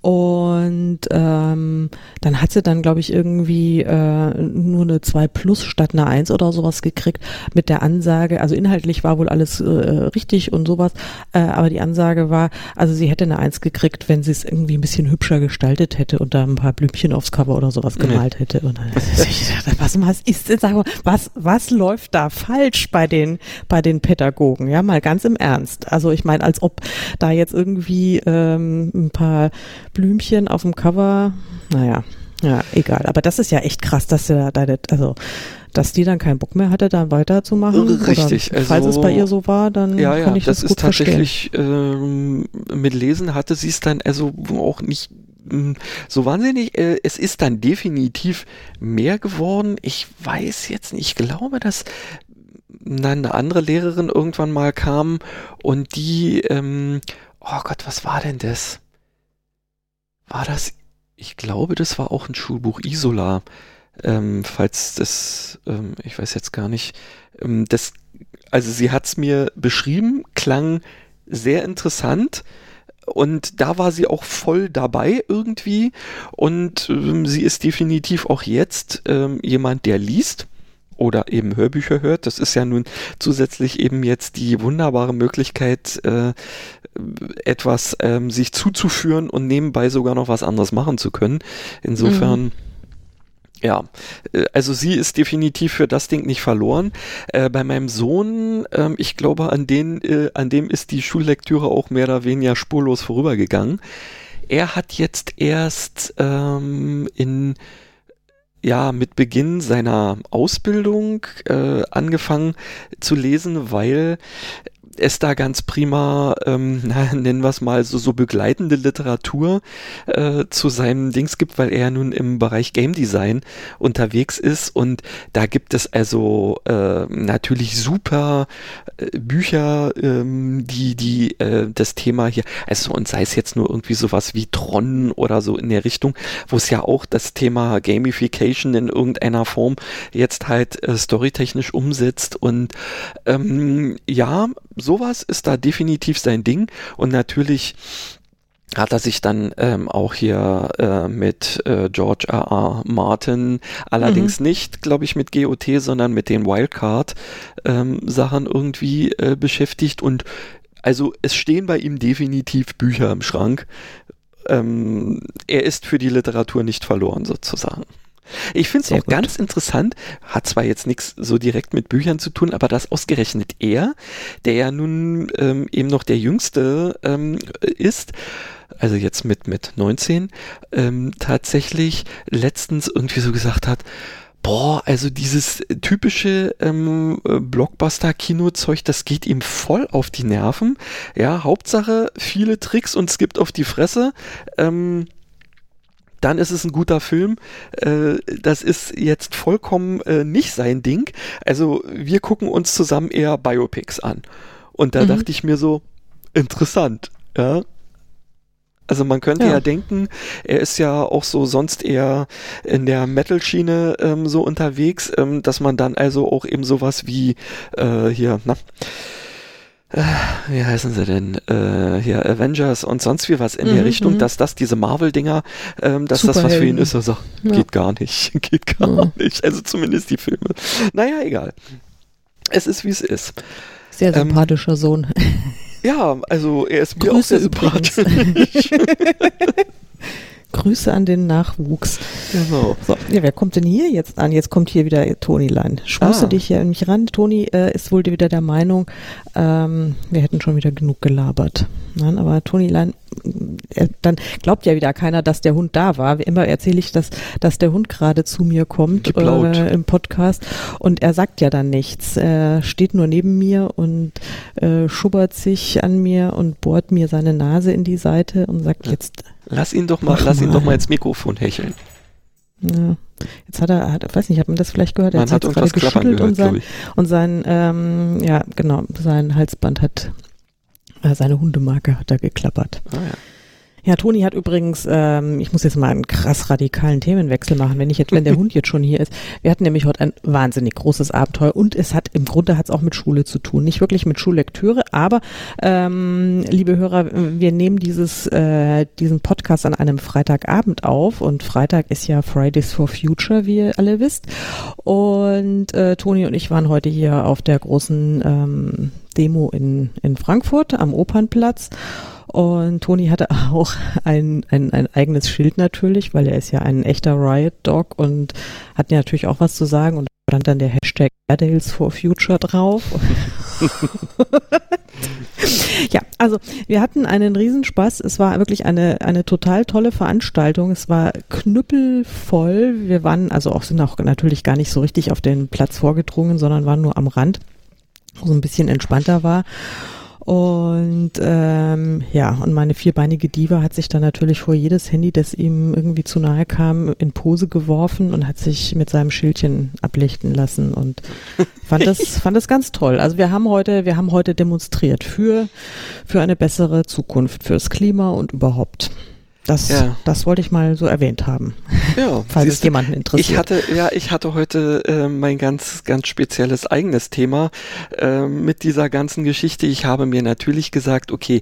Speaker 1: und ähm, dann hat sie dann, glaube ich, irgendwie äh, nur eine 2 plus statt eine 1 oder sowas gekriegt mit der Ansage, also inhaltlich war wohl alles äh, richtig und sowas, äh, aber die Ansage war, also sie hätte eine 1 gekriegt, wenn sie es irgendwie ein bisschen hübscher gestaltet hätte und da ein paar Blümchen aufs Cover oder sowas gemalt nee. hätte. Und dann, was, was ist, sag mal, was, was läuft da falsch bei den, bei den Pädagogen? Ja, mal ganz im Ernst. Also ich meine, als ob da jetzt irgendwie ähm, ein paar Blümchen auf dem Cover. Naja, ja, egal. Aber das ist ja echt krass, dass er da, also, dass die dann keinen Bock mehr hatte, da weiterzumachen.
Speaker 2: Richtig.
Speaker 1: Oder, falls also, es bei ihr so war, dann
Speaker 2: ja, ja, kann ich das, das gut ist tatsächlich ähm, mit Lesen hatte sie es dann also auch nicht hm, so wahnsinnig. Äh, es ist dann definitiv mehr geworden. Ich weiß jetzt nicht. Ich glaube, dass eine andere Lehrerin irgendwann mal kam und die, ähm, oh Gott, was war denn das? War das, ich glaube, das war auch ein Schulbuch Isola, ähm, falls das, ähm, ich weiß jetzt gar nicht, ähm, das, also sie hat es mir beschrieben, klang sehr interessant, und da war sie auch voll dabei irgendwie. Und ähm, sie ist definitiv auch jetzt ähm, jemand, der liest oder eben Hörbücher hört. Das ist ja nun zusätzlich eben jetzt die wunderbare Möglichkeit, äh, etwas ähm, sich zuzuführen und nebenbei sogar noch was anderes machen zu können. Insofern. Mhm. Ja, äh, also sie ist definitiv für das Ding nicht verloren. Äh, bei meinem Sohn, ähm, ich glaube, an, den, äh, an dem ist die Schullektüre auch mehr oder weniger spurlos vorübergegangen. Er hat jetzt erst ähm, in ja mit Beginn seiner Ausbildung äh, angefangen zu lesen, weil es da ganz prima, ähm, na, nennen wir es mal, so, so begleitende Literatur äh, zu seinem Dings gibt, weil er nun im Bereich Game Design unterwegs ist. Und da gibt es also äh, natürlich super äh, Bücher, ähm, die, die äh, das Thema hier, also und sei es jetzt nur irgendwie sowas wie Tron oder so in der Richtung, wo es ja auch das Thema Gamification in irgendeiner Form jetzt halt äh, storytechnisch umsetzt. Und ähm, ja, sowas ist da definitiv sein Ding und natürlich hat er sich dann ähm, auch hier äh, mit äh, George R. R. Martin, allerdings mhm. nicht, glaube ich, mit GOT, sondern mit den Wildcard-Sachen ähm, irgendwie äh, beschäftigt. Und also es stehen bei ihm definitiv Bücher im Schrank. Ähm, er ist für die Literatur nicht verloren, sozusagen. Ich finde es auch gut. ganz interessant, hat zwar jetzt nichts so direkt mit Büchern zu tun, aber dass ausgerechnet er, der ja nun ähm, eben noch der Jüngste ähm, ist, also jetzt mit, mit 19, ähm, tatsächlich letztens irgendwie so gesagt hat, boah, also dieses typische ähm, Blockbuster-Kino-Zeug, das geht ihm voll auf die Nerven. Ja, Hauptsache viele Tricks und es gibt auf die Fresse. Ähm, dann ist es ein guter Film. Äh, das ist jetzt vollkommen äh, nicht sein Ding. Also wir gucken uns zusammen eher Biopics an. Und da mhm. dachte ich mir so, interessant. Ja, also man könnte ja. ja. denken, er ist ja auch so sonst eher in der Metal-Schiene ähm, so unterwegs, ähm, dass man dann also auch eben sowas wie äh, hier, na, wie heißen sie denn, äh, hier Avengers und sonst wie was in mhm, der Richtung, mhm. dass das diese Marvel-Dinger, ähm, dass das was für ihn ist. Also ja. geht gar nicht, geht gar ja. nicht. Also zumindest die Filme. Naja, egal. Es ist wie es ist.
Speaker 1: Sehr ähm, sympathischer ähm, Sohn.
Speaker 2: Ja, also er ist mir Grüße auch sehr sympathisch.
Speaker 1: Grüße an den Nachwuchs. Genau. So, ja, wer kommt denn hier jetzt an? Jetzt kommt hier wieder Toni Lein. Schmeiße ah. dich hier in mich ran. Toni äh, ist wohl wieder der Meinung, ähm, wir hätten schon wieder genug gelabert. Nein, aber Toni Lein, dann glaubt ja wieder keiner, dass der Hund da war. Wie immer erzähle ich, dass, dass der Hund gerade zu mir kommt äh, im Podcast und er sagt ja dann nichts. Er steht nur neben mir und äh, schubbert sich an mir und bohrt mir seine Nase in die Seite und sagt jetzt
Speaker 2: Lass ihn doch mal, lass mal. ihn doch mal ins Mikrofon hecheln.
Speaker 1: Ja. Jetzt hat er, hat, weiß nicht, hat man das vielleicht gehört? Er man hat, hat gerade geschüttelt gehört, und sein, und sein, ähm, ja, genau, sein Halsband hat, seine Hundemarke hat er geklappert. Ah, ja. Ja, Toni hat übrigens, ähm, ich muss jetzt mal einen krass radikalen Themenwechsel machen, wenn ich jetzt, wenn der Hund jetzt schon hier ist. Wir hatten nämlich heute ein wahnsinnig großes Abenteuer und es hat im Grunde hat es auch mit Schule zu tun, nicht wirklich mit Schullektüre, aber ähm, liebe Hörer, wir nehmen dieses äh, diesen Podcast an einem Freitagabend auf und Freitag ist ja Fridays for Future, wie ihr alle wisst. Und äh, Toni und ich waren heute hier auf der großen ähm, Demo in in Frankfurt am Opernplatz. Und Toni hatte auch ein, ein, ein eigenes Schild natürlich, weil er ist ja ein echter Riot Dog und hat natürlich auch was zu sagen und stand dann der Hashtag Airdales for Future drauf. ja, also wir hatten einen Riesenspaß. Es war wirklich eine, eine total tolle Veranstaltung. Es war knüppelvoll. Wir waren also auch, sind auch natürlich gar nicht so richtig auf den Platz vorgedrungen, sondern waren nur am Rand, wo es ein bisschen entspannter war. Und ähm, ja, und meine vierbeinige Diva hat sich dann natürlich vor jedes Handy, das ihm irgendwie zu nahe kam, in Pose geworfen und hat sich mit seinem Schildchen ablichten lassen und fand das, fand das ganz toll. Also wir haben heute, wir haben heute demonstriert für, für eine bessere Zukunft, fürs Klima und überhaupt. Das, ja. das wollte ich mal so erwähnt haben. Ja, falls es jemanden interessiert.
Speaker 2: Ich hatte, ja, ich hatte heute äh, mein ganz, ganz spezielles eigenes Thema äh, mit dieser ganzen Geschichte. Ich habe mir natürlich gesagt, okay,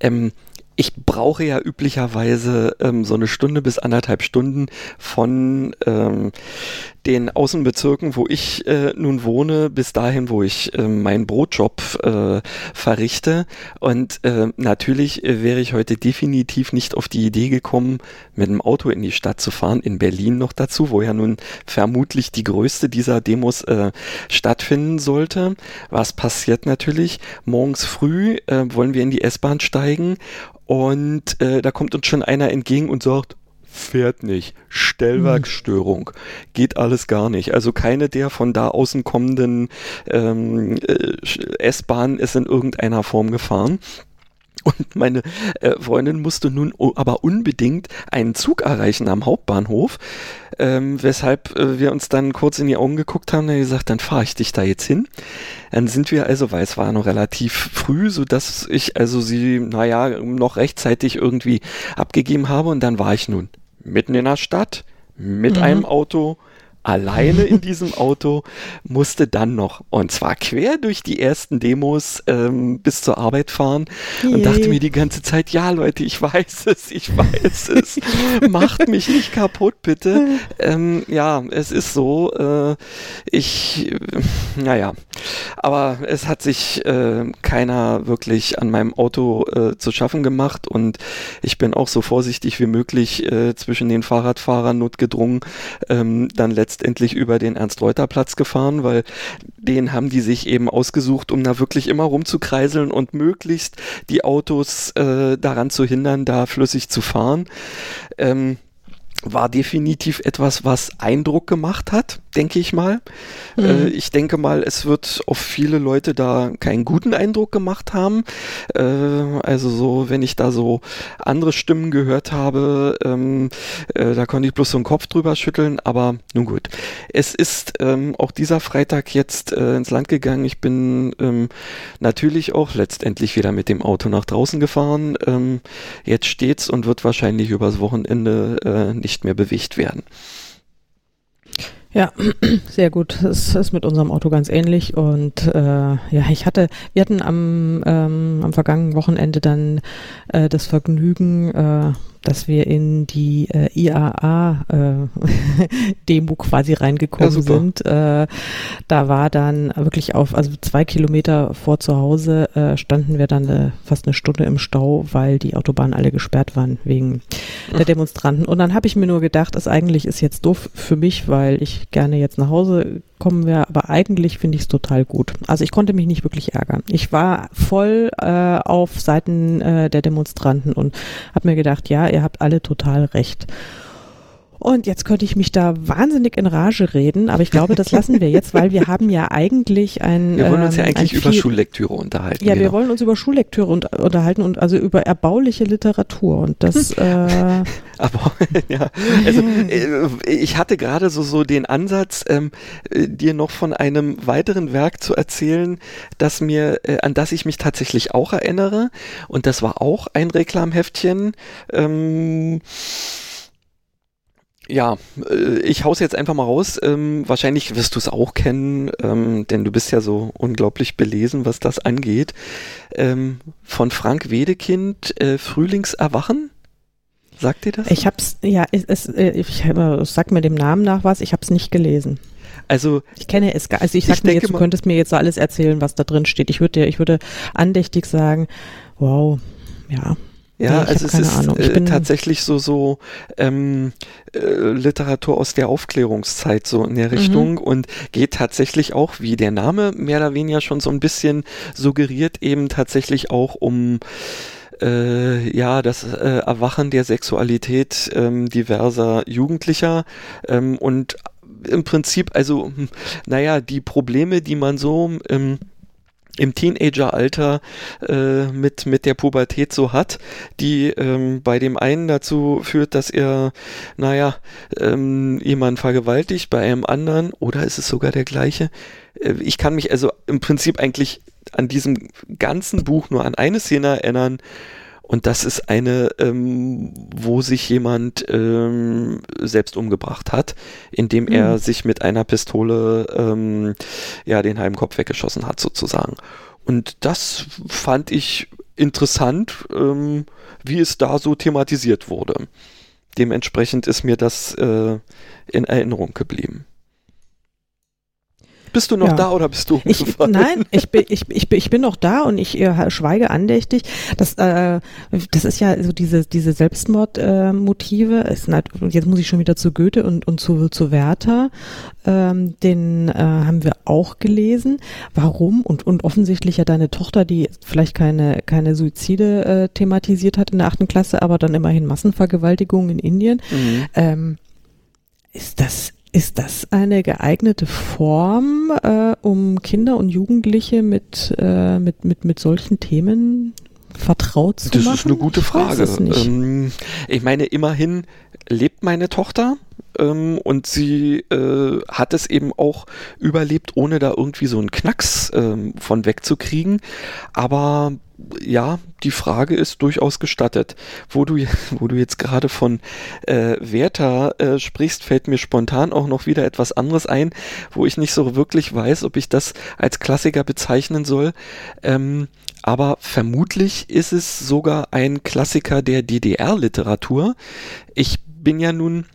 Speaker 2: ähm, ich brauche ja üblicherweise ähm, so eine Stunde bis anderthalb Stunden von ähm, den Außenbezirken, wo ich äh, nun wohne, bis dahin, wo ich äh, meinen Brotjob äh, verrichte. Und äh, natürlich äh, wäre ich heute definitiv nicht auf die Idee gekommen, mit dem Auto in die Stadt zu fahren, in Berlin noch dazu, wo ja nun vermutlich die größte dieser Demos äh, stattfinden sollte. Was passiert natürlich? Morgens früh äh, wollen wir in die S-Bahn steigen und äh, da kommt uns schon einer entgegen und sagt, fährt nicht. Stellwerksstörung. Geht alles gar nicht. Also keine der von da außen kommenden ähm, äh, S-Bahnen ist in irgendeiner Form gefahren. Und meine äh, Freundin musste nun aber unbedingt einen Zug erreichen am Hauptbahnhof, ähm, weshalb äh, wir uns dann kurz in die Augen geguckt haben und gesagt, dann fahre ich dich da jetzt hin. Dann sind wir also, weil es war noch relativ früh, so dass ich also sie, naja, noch rechtzeitig irgendwie abgegeben habe und dann war ich nun mitten in der Stadt mit mhm. einem Auto alleine in diesem Auto, musste dann noch, und zwar quer durch die ersten Demos ähm, bis zur Arbeit fahren und Yay. dachte mir die ganze Zeit, ja Leute, ich weiß es, ich weiß es, macht mich nicht kaputt, bitte. ähm, ja, es ist so, äh, ich, äh, naja, aber es hat sich äh, keiner wirklich an meinem Auto äh, zu schaffen gemacht und ich bin auch so vorsichtig wie möglich äh, zwischen den Fahrradfahrern notgedrungen, ähm, dann letztendlich letztendlich über den Ernst-Reuter-Platz gefahren, weil den haben die sich eben ausgesucht, um da wirklich immer rumzukreiseln und möglichst die Autos äh, daran zu hindern, da flüssig zu fahren. Ähm, war definitiv etwas, was Eindruck gemacht hat. Denke ich mal. Mhm. Äh, ich denke mal, es wird auf viele Leute da keinen guten Eindruck gemacht haben. Äh, also so, wenn ich da so andere Stimmen gehört habe, ähm, äh, da konnte ich bloß so einen Kopf drüber schütteln, aber nun gut. Es ist ähm, auch dieser Freitag jetzt äh, ins Land gegangen. Ich bin ähm, natürlich auch letztendlich wieder mit dem Auto nach draußen gefahren. Ähm, jetzt steht's und wird wahrscheinlich übers Wochenende äh, nicht mehr bewegt werden.
Speaker 1: Ja, sehr gut. Es ist mit unserem Auto ganz ähnlich. Und äh, ja, ich hatte, wir hatten am, ähm, am vergangenen Wochenende dann äh, das Vergnügen, äh, dass wir in die äh, IAA-Demo äh, quasi reingekommen ja, sind. Äh, da war dann wirklich auf, also zwei Kilometer vor zu Hause äh, standen wir dann äh, fast eine Stunde im Stau, weil die Autobahnen alle gesperrt waren wegen Ach. der Demonstranten. Und dann habe ich mir nur gedacht, das eigentlich ist jetzt doof für mich, weil ich gerne jetzt nach Hause kommen wäre, aber eigentlich finde ich es total gut. Also ich konnte mich nicht wirklich ärgern. Ich war voll äh, auf Seiten äh, der Demonstranten und habe mir gedacht, ja, ihr habt alle total recht. Und jetzt könnte ich mich da wahnsinnig in Rage reden, aber ich glaube, das lassen wir jetzt, weil wir haben ja eigentlich ein.
Speaker 2: Wir wollen uns ja ähm, eigentlich über Schullektüre unterhalten.
Speaker 1: Ja, genau. wir wollen uns über Schullektüre und, unterhalten und also über erbauliche Literatur und das. Äh
Speaker 2: aber ja, also äh, ich hatte gerade so so den Ansatz, ähm, äh, dir noch von einem weiteren Werk zu erzählen, das mir äh, an das ich mich tatsächlich auch erinnere und das war auch ein Reklamheftchen. Ähm, ja, äh, ich hau's jetzt einfach mal raus. Ähm, wahrscheinlich wirst du es auch kennen, ähm, denn du bist ja so unglaublich belesen, was das angeht. Ähm, von Frank Wedekind, äh, Frühlingserwachen. Sagt dir das?
Speaker 1: Ich hab's, ja, es, es, äh, ich sag mir dem Namen nach was, ich hab's nicht gelesen.
Speaker 2: Also
Speaker 1: ich kenne es gar, also ich sag ich mir jetzt, du könntest mir jetzt so alles erzählen, was da drin steht. Ich würde, ich würde andächtig sagen, wow, ja,
Speaker 2: ja, nee, also es ist äh, tatsächlich so so ähm, äh, Literatur aus der Aufklärungszeit so in der mhm. Richtung mhm. und geht tatsächlich auch, wie der Name mehr oder weniger schon so ein bisschen suggeriert, eben tatsächlich auch um äh, ja, das äh, Erwachen der Sexualität ähm, diverser Jugendlicher ähm, und im Prinzip, also, hm, naja, die Probleme, die man so ähm, im Teenageralter äh, mit, mit der Pubertät so hat, die ähm, bei dem einen dazu führt, dass er, naja, ähm, jemanden vergewaltigt, bei einem anderen, oder ist es sogar der gleiche? Äh, ich kann mich also im Prinzip eigentlich an diesem ganzen Buch nur an eine Szene erinnern, und das ist eine, ähm, wo sich jemand ähm, selbst umgebracht hat, indem mhm. er sich mit einer Pistole ähm, ja den halben Kopf weggeschossen hat sozusagen. Und das fand ich interessant, ähm, wie es da so thematisiert wurde. Dementsprechend ist mir das äh, in Erinnerung geblieben. Bist du noch ja. da oder bist du
Speaker 1: ich, Nein, ich bin, ich, ich, bin, ich bin noch da und ich äh, schweige andächtig. Das, äh, das ist ja so diese, diese Selbstmordmotive. Äh, jetzt muss ich schon wieder zu Goethe und, und zu, zu Werther. Ähm, den äh, haben wir auch gelesen. Warum? Und, und offensichtlich ja deine Tochter, die vielleicht keine, keine Suizide äh, thematisiert hat in der achten Klasse, aber dann immerhin Massenvergewaltigung in Indien. Mhm. Ähm, ist das ist das eine geeignete Form, äh, um Kinder und Jugendliche mit, äh, mit, mit, mit solchen Themen vertraut zu
Speaker 2: das
Speaker 1: machen?
Speaker 2: Das ist eine gute Frage. Ich, ähm, ich meine, immerhin lebt meine Tochter ähm, und sie äh, hat es eben auch überlebt, ohne da irgendwie so einen Knacks ähm, von wegzukriegen. Aber ja, die Frage ist durchaus gestattet. Wo du, wo du jetzt gerade von äh, Werther äh, sprichst, fällt mir spontan auch noch wieder etwas anderes ein, wo ich nicht so wirklich weiß, ob ich das als Klassiker bezeichnen soll. Ähm, aber vermutlich ist es sogar ein Klassiker der DDR-Literatur. Ich bin ja nun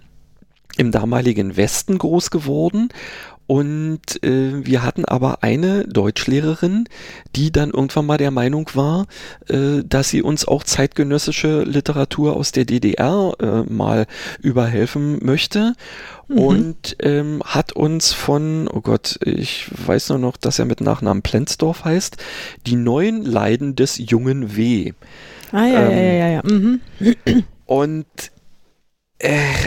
Speaker 2: im damaligen Westen groß geworden und äh, wir hatten aber eine Deutschlehrerin, die dann irgendwann mal der Meinung war, äh, dass sie uns auch zeitgenössische Literatur aus der DDR äh, mal überhelfen möchte. Mhm. Und ähm, hat uns von, oh Gott, ich weiß nur noch, dass er mit Nachnamen Plenzdorf heißt, die neuen Leiden des jungen W.
Speaker 1: Ah ja, ähm, ja, ja, ja. ja. Mhm.
Speaker 2: Und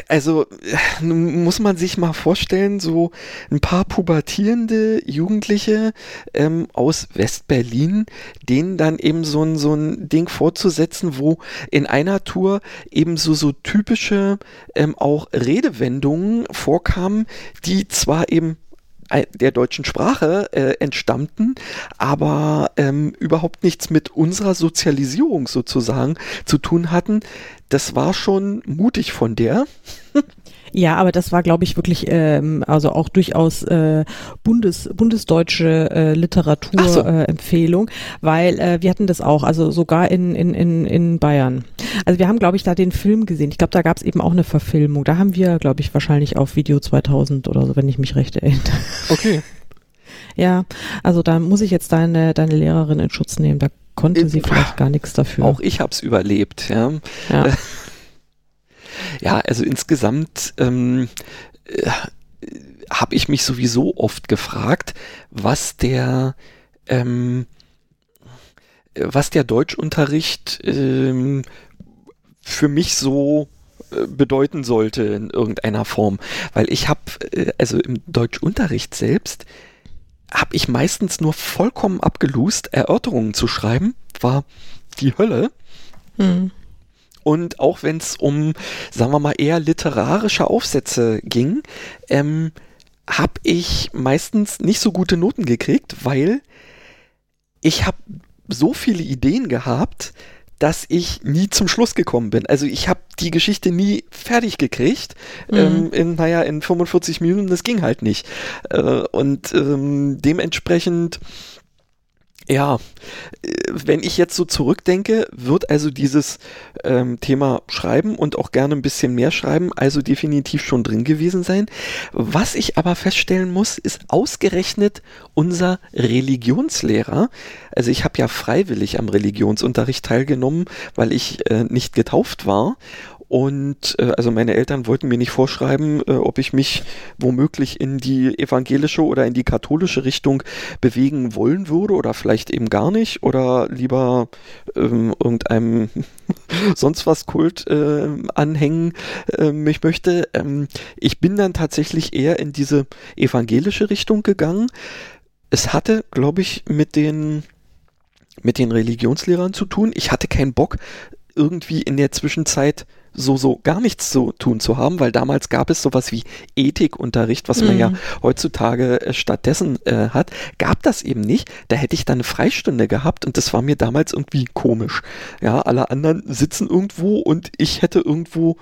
Speaker 2: also äh, muss man sich mal vorstellen, so ein paar pubertierende Jugendliche ähm, aus West-Berlin, denen dann eben so ein, so ein Ding vorzusetzen, wo in einer Tour eben so, so typische ähm, auch Redewendungen vorkamen, die zwar eben der deutschen Sprache äh, entstammten, aber ähm, überhaupt nichts mit unserer Sozialisierung sozusagen zu tun hatten. Das war schon mutig von der.
Speaker 1: Ja, aber das war, glaube ich, wirklich, ähm, also auch durchaus äh, Bundes, bundesdeutsche äh, Literaturempfehlung, so. äh, weil äh, wir hatten das auch, also sogar in, in, in, in Bayern. Also wir haben, glaube ich, da den Film gesehen. Ich glaube, da gab es eben auch eine Verfilmung. Da haben wir, glaube ich, wahrscheinlich auf Video 2000 oder so, wenn ich mich recht erinnere.
Speaker 2: Okay.
Speaker 1: Ja, also da muss ich jetzt deine, deine Lehrerin in Schutz nehmen. Da konnte sie vielleicht gar nichts dafür.
Speaker 2: Auch ich habe es überlebt, ja. ja. Ja, also insgesamt ähm, äh, habe ich mich sowieso oft gefragt, was der ähm, was der Deutschunterricht ähm, für mich so äh, bedeuten sollte in irgendeiner Form, weil ich habe äh, also im Deutschunterricht selbst habe ich meistens nur vollkommen abgelust, Erörterungen zu schreiben, war die Hölle. Hm. Und auch wenn es um, sagen wir mal, eher literarische Aufsätze ging, ähm, habe ich meistens nicht so gute Noten gekriegt, weil ich habe so viele Ideen gehabt, dass ich nie zum Schluss gekommen bin. Also ich habe die Geschichte nie fertig gekriegt. Mhm. Ähm, in, naja, in 45 Minuten, das ging halt nicht. Äh, und ähm, dementsprechend ja, äh, wenn ich jetzt so zurückdenke, wird also dieses ähm, Thema Schreiben und auch gerne ein bisschen mehr Schreiben also definitiv schon drin gewesen sein. Was ich aber feststellen muss, ist ausgerechnet unser Religionslehrer. Also ich habe ja freiwillig am Religionsunterricht teilgenommen, weil ich äh, nicht getauft war und äh, also meine Eltern wollten mir nicht vorschreiben, äh, ob ich mich womöglich in die evangelische oder in die katholische Richtung bewegen wollen würde oder vielleicht eben gar nicht oder lieber ähm, irgendeinem sonst was Kult äh, anhängen äh, mich möchte. Ähm, ich bin dann tatsächlich eher in diese evangelische Richtung gegangen. Es hatte, glaube ich, mit den mit den Religionslehrern zu tun. Ich hatte keinen Bock, irgendwie in der Zwischenzeit so, so gar nichts zu tun zu haben, weil damals gab es sowas wie Ethikunterricht, was man ja mhm. heutzutage äh, stattdessen äh, hat, gab das eben nicht. Da hätte ich dann eine Freistunde gehabt und das war mir damals irgendwie komisch. Ja, alle anderen sitzen irgendwo und ich hätte irgendwo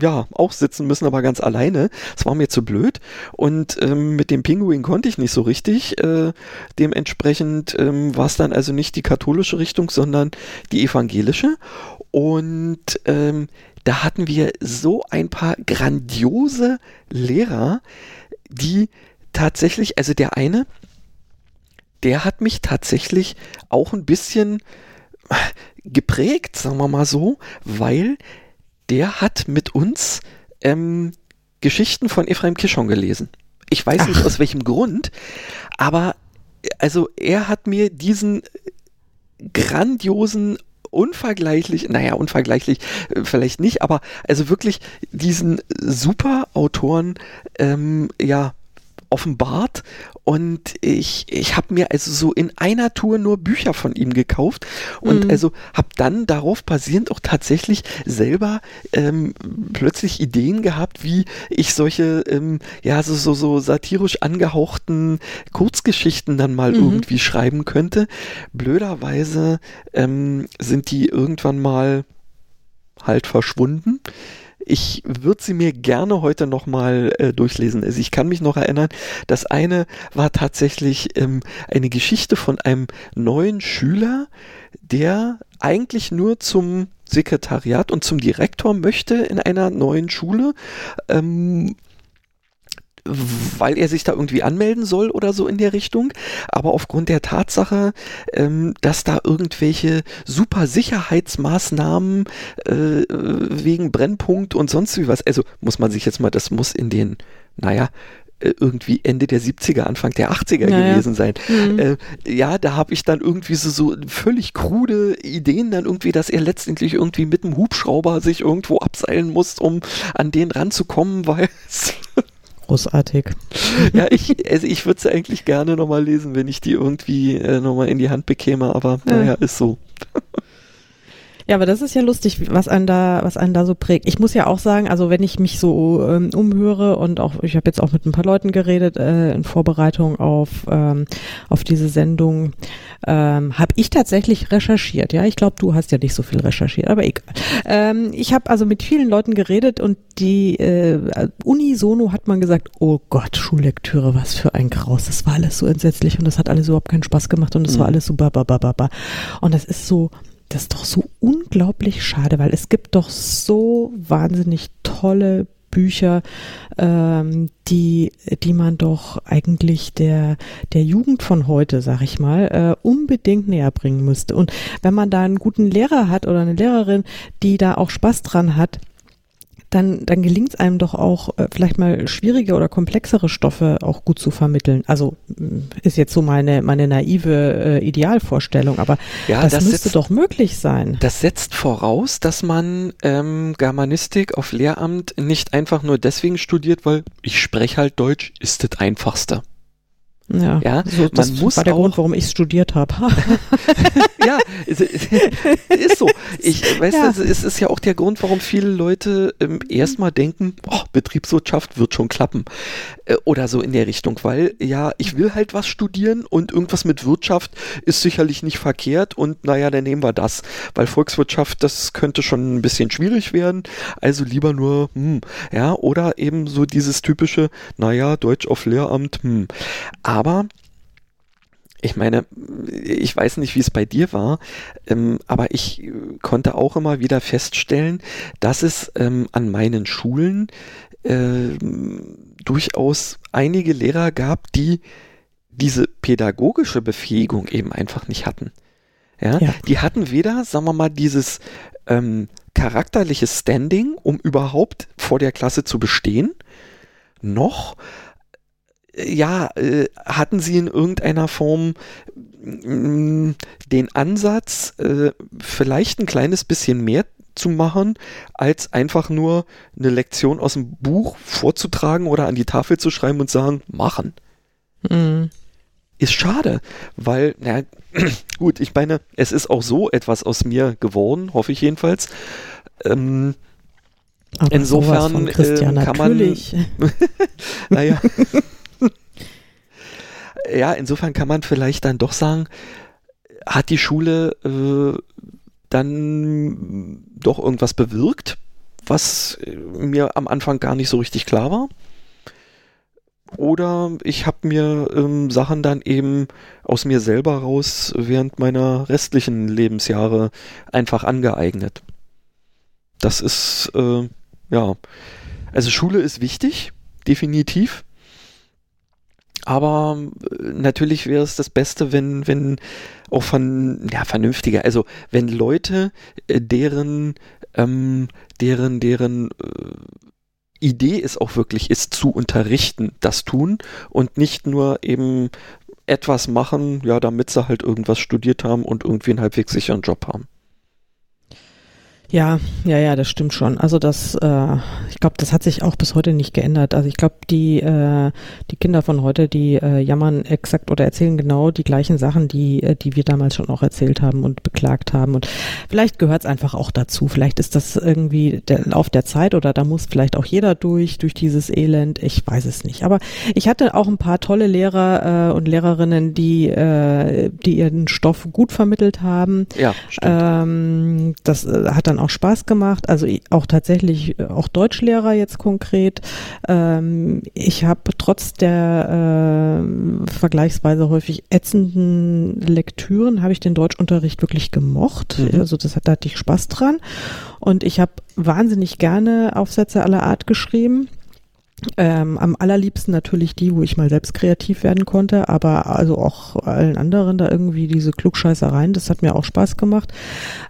Speaker 2: ja, auch sitzen müssen, aber ganz alleine. Das war mir zu blöd. Und ähm, mit dem Pinguin konnte ich nicht so richtig. Äh, dementsprechend ähm, war es dann also nicht die katholische Richtung, sondern die evangelische. Und ähm, da hatten wir so ein paar grandiose Lehrer, die tatsächlich, also der eine, der hat mich tatsächlich auch ein bisschen geprägt, sagen wir mal so, weil der hat mit uns ähm, Geschichten von Ephraim Kishon gelesen. Ich weiß Ach. nicht aus welchem Grund, aber also er hat mir diesen grandiosen unvergleichlich, naja, unvergleichlich äh, vielleicht nicht, aber also wirklich diesen super Autoren ähm, ja offenbart und ich, ich habe mir also so in einer Tour nur Bücher von ihm gekauft und mhm. also habe dann darauf basierend auch tatsächlich selber ähm, plötzlich Ideen gehabt, wie ich solche ähm, ja so, so, so satirisch angehauchten Kurzgeschichten dann mal mhm. irgendwie schreiben könnte. Blöderweise ähm, sind die irgendwann mal halt verschwunden. Ich würde sie mir gerne heute nochmal äh, durchlesen. Also ich kann mich noch erinnern, das eine war tatsächlich ähm, eine Geschichte von einem neuen Schüler, der eigentlich nur zum Sekretariat und zum Direktor möchte in einer neuen Schule. Ähm, weil er sich da irgendwie anmelden soll oder so in der Richtung, aber aufgrund der Tatsache, ähm, dass da irgendwelche super Sicherheitsmaßnahmen äh, wegen Brennpunkt und sonst wie was, also muss man sich jetzt mal, das muss in den, naja, äh, irgendwie Ende der 70er, Anfang der 80er ja, gewesen sein. Mhm. Äh, ja, da habe ich dann irgendwie so, so völlig krude Ideen dann irgendwie, dass er letztendlich irgendwie mit dem Hubschrauber sich irgendwo abseilen muss, um an den ranzukommen, weil es
Speaker 1: großartig.
Speaker 2: Ja, ich, also ich würde es eigentlich gerne nochmal lesen, wenn ich die irgendwie äh, nochmal in die Hand bekäme, aber ja. naja, ist so.
Speaker 1: Ja, aber das ist ja lustig, was einen da, was einen da so prägt. Ich muss ja auch sagen, also wenn ich mich so ähm, umhöre und auch, ich habe jetzt auch mit ein paar Leuten geredet äh, in Vorbereitung auf ähm, auf diese Sendung, ähm, habe ich tatsächlich recherchiert. Ja, ich glaube, du hast ja nicht so viel recherchiert, aber egal. Ähm, ich habe also mit vielen Leuten geredet und die äh, unisono hat man gesagt, oh Gott, Schullektüre, was für ein Graus. Das war alles so entsetzlich und das hat alles überhaupt keinen Spaß gemacht und es mhm. war alles so ba, ba, ba, ba, ba. Und das ist so das ist doch so unglaublich schade, weil es gibt doch so wahnsinnig tolle Bücher, ähm, die, die man doch eigentlich der, der Jugend von heute, sag ich mal, äh, unbedingt näher bringen müsste. Und wenn man da einen guten Lehrer hat oder eine Lehrerin, die da auch Spaß dran hat, dann, dann gelingt es einem doch auch, äh, vielleicht mal schwierige oder komplexere Stoffe auch gut zu vermitteln. Also mm, ist jetzt so meine, meine naive äh, Idealvorstellung, aber ja, das, das, müsste setzt, doch möglich sein.
Speaker 2: Das setzt voraus, dass man ähm, Germanistik auf Lehramt nicht einfach nur deswegen studiert, weil ich spreche halt Deutsch, ist das einfachste.
Speaker 1: Ja, ja so, das muss war der auch, Grund, warum ich studiert habe.
Speaker 2: ja, ist, ist, so. Ich weiß, ja. es ist ja auch der Grund, warum viele Leute ähm, erstmal denken, oh, Betriebswirtschaft wird schon klappen. Äh, oder so in der Richtung, weil ja, ich will halt was studieren und irgendwas mit Wirtschaft ist sicherlich nicht verkehrt und naja, dann nehmen wir das. Weil Volkswirtschaft, das könnte schon ein bisschen schwierig werden. Also lieber nur, hm, ja, oder eben so dieses typische, naja, Deutsch auf Lehramt, hm. Aber aber ich meine, ich weiß nicht, wie es bei dir war, ähm, aber ich konnte auch immer wieder feststellen, dass es ähm, an meinen Schulen äh, durchaus einige Lehrer gab, die diese pädagogische Befähigung eben einfach nicht hatten. Ja, ja. die hatten weder, sagen wir mal, dieses ähm, charakterliche Standing, um überhaupt vor der Klasse zu bestehen, noch ja, äh, hatten Sie in irgendeiner Form mm, den Ansatz, äh, vielleicht ein kleines bisschen mehr zu machen, als einfach nur eine Lektion aus dem Buch vorzutragen oder an die Tafel zu schreiben und sagen, machen. Mhm. Ist schade, weil, na gut, ich meine, es ist auch so etwas aus mir geworden, hoffe ich jedenfalls. Ähm, insofern äh, kann man. naja. ja, insofern kann man vielleicht dann doch sagen, hat die Schule äh, dann doch irgendwas bewirkt, was mir am Anfang gar nicht so richtig klar war. Oder ich habe mir ähm, Sachen dann eben aus mir selber raus während meiner restlichen Lebensjahre einfach angeeignet. Das ist, äh, ja, also Schule ist wichtig, definitiv. Aber äh, natürlich wäre es das Beste, wenn, wenn auch von, ja, vernünftiger, also wenn Leute, äh, deren, ähm, deren, deren äh, Idee es auch wirklich ist, zu unterrichten, das tun und nicht nur eben etwas machen, ja, damit sie halt irgendwas studiert haben und irgendwie einen halbwegs sicheren Job haben.
Speaker 1: Ja, ja, ja, das stimmt schon. Also das, äh, ich glaube, das hat sich auch bis heute nicht geändert. Also ich glaube, die äh, die Kinder von heute, die äh, jammern exakt oder erzählen genau die gleichen Sachen, die äh, die wir damals schon auch erzählt haben und beklagt haben. Und vielleicht gehört es einfach auch dazu. Vielleicht ist das irgendwie der Lauf der Zeit oder da muss vielleicht auch jeder durch durch dieses Elend. Ich weiß es nicht. Aber ich hatte auch ein paar tolle Lehrer äh, und Lehrerinnen, die äh, die ihren Stoff gut vermittelt haben.
Speaker 2: Ja,
Speaker 1: stimmt. Ähm, das äh, hat dann auch Spaß gemacht. Also auch tatsächlich äh, auch Deutschlehrer jetzt konkret. Ähm, ich habe trotz der äh, vergleichsweise häufig ätzenden Lektüren habe ich den Deutschunterricht wirklich gemocht. Mhm. Also das hat, da hatte ich Spaß dran. Und ich habe wahnsinnig gerne Aufsätze aller Art geschrieben. Ähm, am allerliebsten natürlich die, wo ich mal selbst kreativ werden konnte, aber also auch allen anderen da irgendwie diese Klugscheißereien, das hat mir auch Spaß gemacht.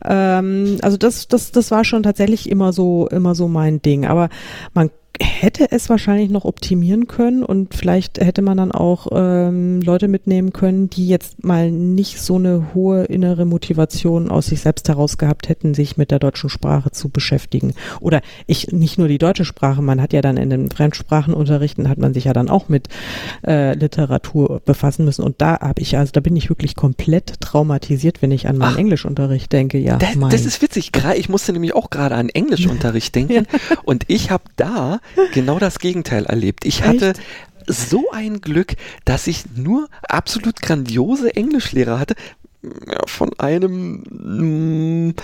Speaker 1: Ähm, also das, das, das war schon tatsächlich immer so, immer so mein Ding. Aber man hätte es wahrscheinlich noch optimieren können und vielleicht hätte man dann auch ähm, Leute mitnehmen können, die jetzt mal nicht so eine hohe innere Motivation aus sich selbst heraus gehabt hätten, sich mit der deutschen Sprache zu beschäftigen. Oder ich nicht nur die deutsche Sprache, man hat ja dann in den Fremdsprachenunterrichten hat man sich ja dann auch mit äh, Literatur befassen müssen und da habe ich also da bin ich wirklich komplett traumatisiert, wenn ich an meinen Ach, Englischunterricht denke. Ja,
Speaker 2: das, das ist witzig. Ich musste nämlich auch gerade an Englischunterricht denken ja. und ich habe da genau das Gegenteil erlebt. Ich hatte Echt? so ein Glück, dass ich nur absolut grandiose Englischlehrer hatte. Ja, von einem, mh, mm,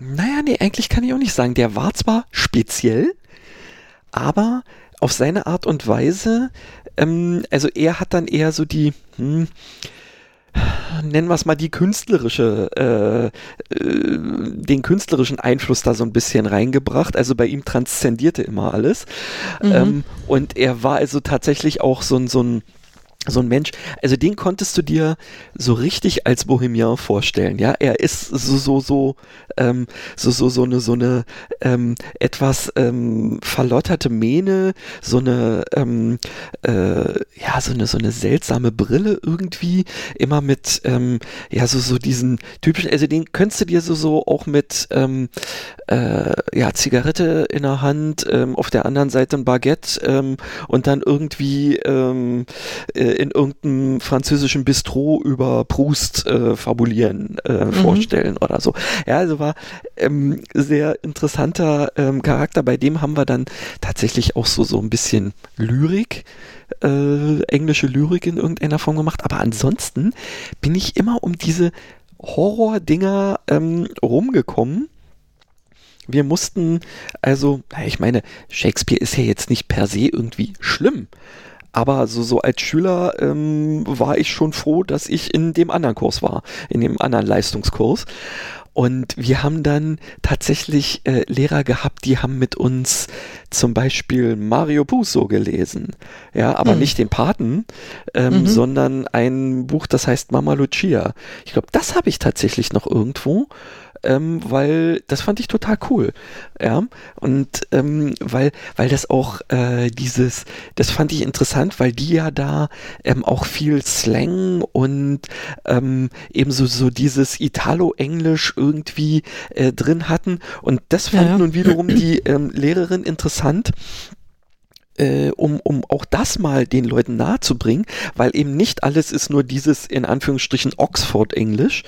Speaker 2: naja, nee, eigentlich kann ich auch nicht sagen. Der war zwar speziell, aber auf seine Art und Weise, ähm, also er hat dann eher so die, hm, nennen wir es mal die künstlerische, äh, äh, den künstlerischen Einfluss da so ein bisschen reingebracht. Also bei ihm transzendierte immer alles. Mhm. Ähm, und er war also tatsächlich auch so ein, so ein so ein Mensch, also den konntest du dir so richtig als Bohemian vorstellen, ja. Er ist so, so, so, ähm, so, so, so eine, so eine ähm, etwas ähm, verlotterte Mähne, so eine, ähm, äh, ja, so eine, so eine seltsame Brille irgendwie, immer mit, ähm, ja, so, so diesen typischen, also den könntest du dir so, so auch mit, ähm, äh, ja, Zigarette in der Hand, ähm, auf der anderen Seite ein Baguette ähm, und dann irgendwie ähm, äh, in irgendeinem französischen Bistro über Proust äh, fabulieren äh, mhm. vorstellen oder so. Ja, also war ähm, sehr interessanter ähm, Charakter. Bei dem haben wir dann tatsächlich auch so, so ein bisschen Lyrik äh, englische Lyrik in irgendeiner Form gemacht. Aber ansonsten bin ich immer um diese Horror-Dinger ähm, rumgekommen. Wir mussten, also, ich meine, Shakespeare ist ja jetzt nicht per se irgendwie schlimm. Aber so, so als Schüler ähm, war ich schon froh, dass ich in dem anderen Kurs war, in dem anderen Leistungskurs. Und wir haben dann tatsächlich äh, Lehrer gehabt, die haben mit uns zum Beispiel Mario Puzo gelesen. Ja, aber mhm. nicht den Paten, ähm, mhm. sondern ein Buch, das heißt Mama Lucia. Ich glaube, das habe ich tatsächlich noch irgendwo ähm, weil das fand ich total cool. Ja, und ähm, weil, weil das auch äh, dieses, das fand ich interessant, weil die ja da ähm, auch viel Slang und ähm, ebenso so dieses Italo-Englisch irgendwie äh, drin hatten. Und das fand ja. nun wiederum die ähm, Lehrerin interessant äh, um, um auch das mal den Leuten nahezubringen, weil eben nicht alles ist nur dieses in Anführungsstrichen Oxford-Englisch,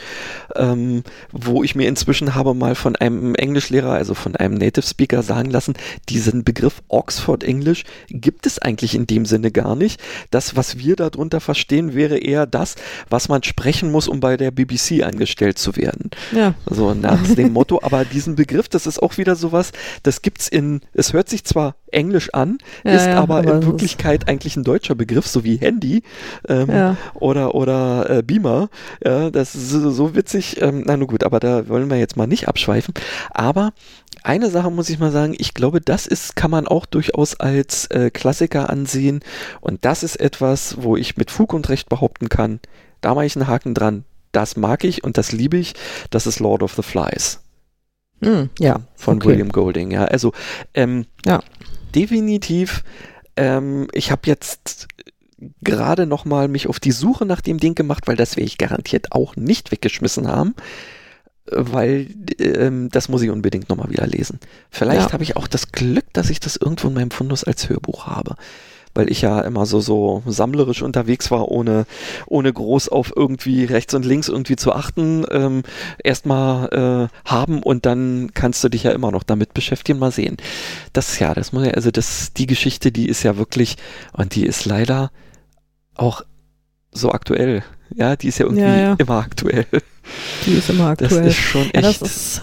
Speaker 2: ähm, wo ich mir inzwischen habe mal von einem Englischlehrer, also von einem Native Speaker sagen lassen, diesen Begriff Oxford-Englisch gibt es eigentlich in dem Sinne gar nicht. Das, was wir darunter verstehen, wäre eher das, was man sprechen muss, um bei der BBC angestellt zu werden. Ja. So nach dem Motto, aber diesen Begriff, das ist auch wieder sowas, das gibt's in, es hört sich zwar englisch an, ja, ist ja, aber, aber, in Wirklichkeit eigentlich ein deutscher Begriff, so wie Handy ähm, ja. oder, oder äh, Beamer. Ja, das ist so, so witzig. Ähm, na nun gut, aber da wollen wir jetzt mal nicht abschweifen. Aber eine Sache muss ich mal sagen, ich glaube, das ist, kann man auch durchaus als äh, Klassiker ansehen. Und das ist etwas, wo ich mit Fug und Recht behaupten kann, da mache ich einen Haken dran. Das mag ich und das liebe ich. Das ist Lord of the Flies.
Speaker 1: Mm, ja.
Speaker 2: Von okay. William Golding, ja. Also, ähm, ja definitiv. Ähm, ich habe jetzt gerade noch mal mich auf die Suche nach dem Ding gemacht, weil das werde ich garantiert auch nicht weggeschmissen haben, weil ähm, das muss ich unbedingt noch mal wieder lesen. Vielleicht ja. habe ich auch das Glück, dass ich das irgendwo in meinem Fundus als Hörbuch habe weil ich ja immer so, so sammlerisch unterwegs war, ohne, ohne groß auf irgendwie rechts und links irgendwie zu achten. Ähm, Erstmal äh, haben und dann kannst du dich ja immer noch damit beschäftigen, mal sehen. Das ja, das muss ja, also das, die Geschichte, die ist ja wirklich, und die ist leider auch so aktuell. Ja, die ist ja irgendwie ja, ja. immer aktuell.
Speaker 1: Die ist immer aktuell.
Speaker 2: Das ist schon echt. Ja,
Speaker 1: das ist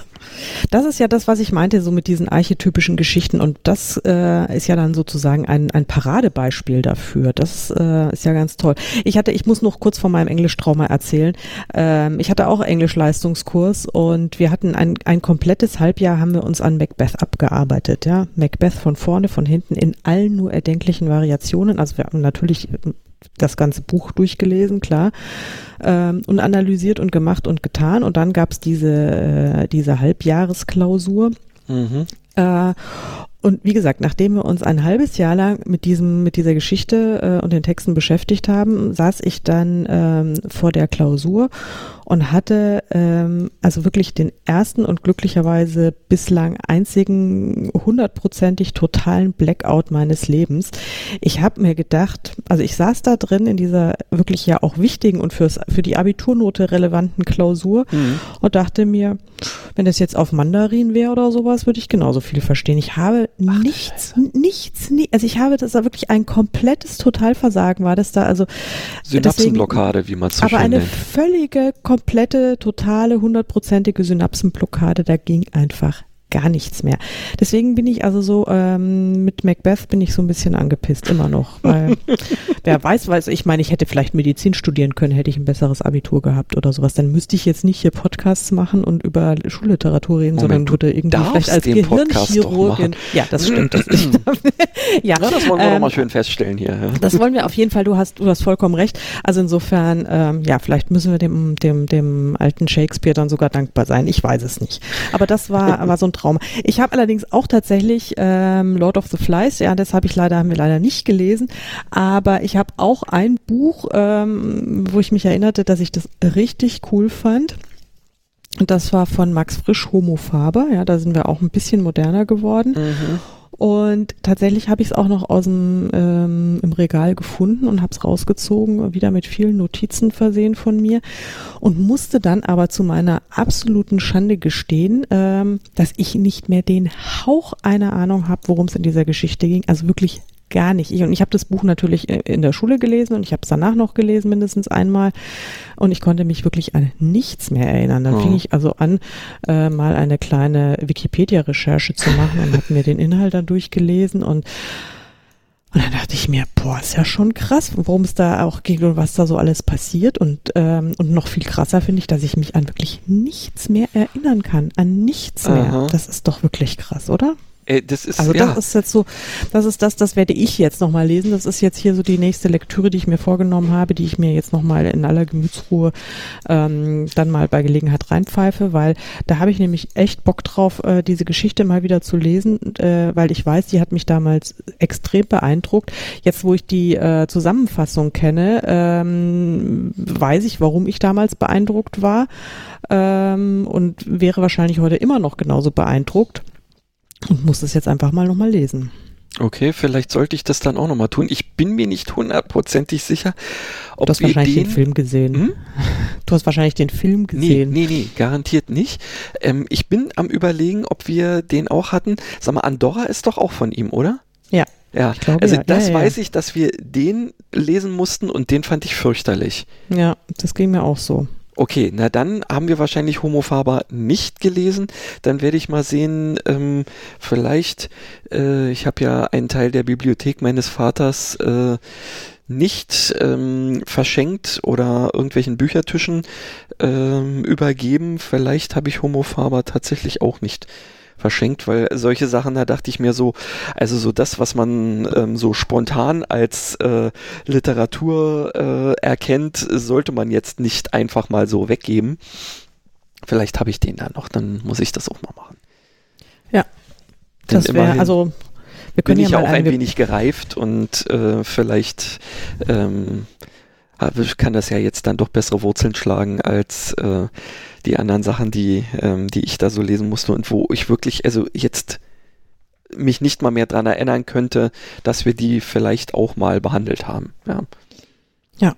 Speaker 1: das ist ja das, was ich meinte, so mit diesen archetypischen Geschichten. Und das äh, ist ja dann sozusagen ein, ein Paradebeispiel dafür. Das äh, ist ja ganz toll. Ich hatte, ich muss noch kurz von meinem Englischtrauma erzählen. Ähm, ich hatte auch Englischleistungskurs und wir hatten ein, ein komplettes Halbjahr haben wir uns an Macbeth abgearbeitet. Ja, Macbeth von vorne, von hinten in allen nur erdenklichen Variationen. Also wir haben natürlich das ganze Buch durchgelesen, klar, ähm, und analysiert und gemacht und getan. Und dann gab es diese, äh, diese Halbjahresklausur. Mhm. Äh, und wie gesagt, nachdem wir uns ein halbes Jahr lang mit diesem, mit dieser Geschichte äh, und den Texten beschäftigt haben, saß ich dann ähm, vor der Klausur und hatte ähm, also wirklich den ersten und glücklicherweise bislang einzigen hundertprozentig totalen Blackout meines Lebens. Ich habe mir gedacht, also ich saß da drin in dieser wirklich ja auch wichtigen und fürs, für die Abiturnote relevanten Klausur mhm. und dachte mir, wenn das jetzt auf Mandarin wäre oder sowas, würde ich genauso viel verstehen. Ich habe Ach, nichts, nichts, nie, also ich habe das da wirklich ein komplettes Totalversagen war das da, also
Speaker 2: Synapsenblockade, wie man es so
Speaker 1: Aber eine nennt. völlige komplette, totale, hundertprozentige Synapsenblockade, da ging einfach gar nichts mehr. Deswegen bin ich also so, ähm, mit Macbeth bin ich so ein bisschen angepisst, immer noch. Weil, wer weiß, weiß, ich meine, ich hätte vielleicht Medizin studieren können, hätte ich ein besseres Abitur gehabt oder sowas. Dann müsste ich jetzt nicht hier Podcasts machen und über Schulliteratur reden, Moment, sondern würde irgendwie vielleicht als Gehirnchirurgin. Ja, das stimmt. Das
Speaker 2: ja. ja, das wollen wir ähm, nochmal schön feststellen hier. Ja.
Speaker 1: Das wollen wir auf jeden Fall, du hast, du hast vollkommen recht. Also insofern, ähm, ja, vielleicht müssen wir dem, dem, dem alten Shakespeare dann sogar dankbar sein. Ich weiß es nicht. Aber das war, war so ein Traum. Ich habe allerdings auch tatsächlich ähm, Lord of the Flies, ja, das habe ich leider, haben wir leider nicht gelesen, aber ich habe auch ein Buch, ähm, wo ich mich erinnerte, dass ich das richtig cool fand. Und das war von Max Frisch, Homo Faber. Ja, da sind wir auch ein bisschen moderner geworden. Mhm. Und tatsächlich habe ich es auch noch aus dem ähm, im Regal gefunden und habe es rausgezogen, wieder mit vielen Notizen versehen von mir und musste dann aber zu meiner absoluten Schande gestehen, ähm, dass ich nicht mehr den Hauch einer Ahnung habe, worum es in dieser Geschichte ging. Also wirklich gar nicht. Ich, und ich habe das Buch natürlich äh, in der Schule gelesen und ich habe es danach noch gelesen, mindestens einmal. Und ich konnte mich wirklich an nichts mehr erinnern. Dann oh. fing ich also an, äh, mal eine kleine Wikipedia-Recherche zu machen und habe mir den Inhalt dann durchgelesen und und dann dachte ich mir, boah, ist ja schon krass, worum es da auch geht und was da so alles passiert. Und, ähm, und noch viel krasser finde ich, dass ich mich an wirklich nichts mehr erinnern kann. An nichts mehr. Aha. Das ist doch wirklich krass, oder?
Speaker 2: Äh, das ist,
Speaker 1: also das ja. ist jetzt so, das ist das, das werde ich jetzt nochmal lesen. Das ist jetzt hier so die nächste Lektüre, die ich mir vorgenommen habe, die ich mir jetzt nochmal in aller Gemütsruhe ähm, dann mal bei Gelegenheit reinpfeife, weil da habe ich nämlich echt Bock drauf, äh, diese Geschichte mal wieder zu lesen, äh, weil ich weiß, die hat mich damals extrem beeindruckt. Jetzt, wo ich die äh, Zusammenfassung kenne, ähm, weiß ich, warum ich damals beeindruckt war ähm, und wäre wahrscheinlich heute immer noch genauso beeindruckt und muss es jetzt einfach mal nochmal lesen.
Speaker 2: Okay, vielleicht sollte ich das dann auch nochmal tun. Ich bin mir nicht hundertprozentig sicher,
Speaker 1: ob Du hast wahrscheinlich den, den Film gesehen. Hm? Du hast wahrscheinlich den Film gesehen.
Speaker 2: Nee, nee, nee, garantiert nicht. Ähm, ich bin am überlegen, ob wir den auch hatten. Sag mal, Andorra ist doch auch von ihm, oder?
Speaker 1: Ja.
Speaker 2: Ja, glaube, also ja. das ja, ja, weiß ich, dass wir den lesen mussten und den fand ich fürchterlich.
Speaker 1: Ja, das ging mir auch so.
Speaker 2: Okay, na dann haben wir wahrscheinlich Homo Faber nicht gelesen. Dann werde ich mal sehen, ähm, vielleicht, äh, ich habe ja einen Teil der Bibliothek meines Vaters äh, nicht ähm, verschenkt oder irgendwelchen Büchertischen ähm, übergeben. Vielleicht habe ich Homo Faber tatsächlich auch nicht verschenkt, weil solche Sachen, da dachte ich mir so, also so das, was man ähm, so spontan als äh, Literatur äh, erkennt, sollte man jetzt nicht einfach mal so weggeben. Vielleicht habe ich den da noch, dann muss ich das auch mal machen.
Speaker 1: Ja, Denn das wäre also
Speaker 2: wir können bin ich ja auch ein wenig gereift und äh, vielleicht ähm, kann das ja jetzt dann doch bessere Wurzeln schlagen als äh, die anderen Sachen, die, ähm, die ich da so lesen musste und wo ich wirklich, also jetzt mich nicht mal mehr dran erinnern könnte, dass wir die vielleicht auch mal behandelt haben. Ja.
Speaker 1: Ja,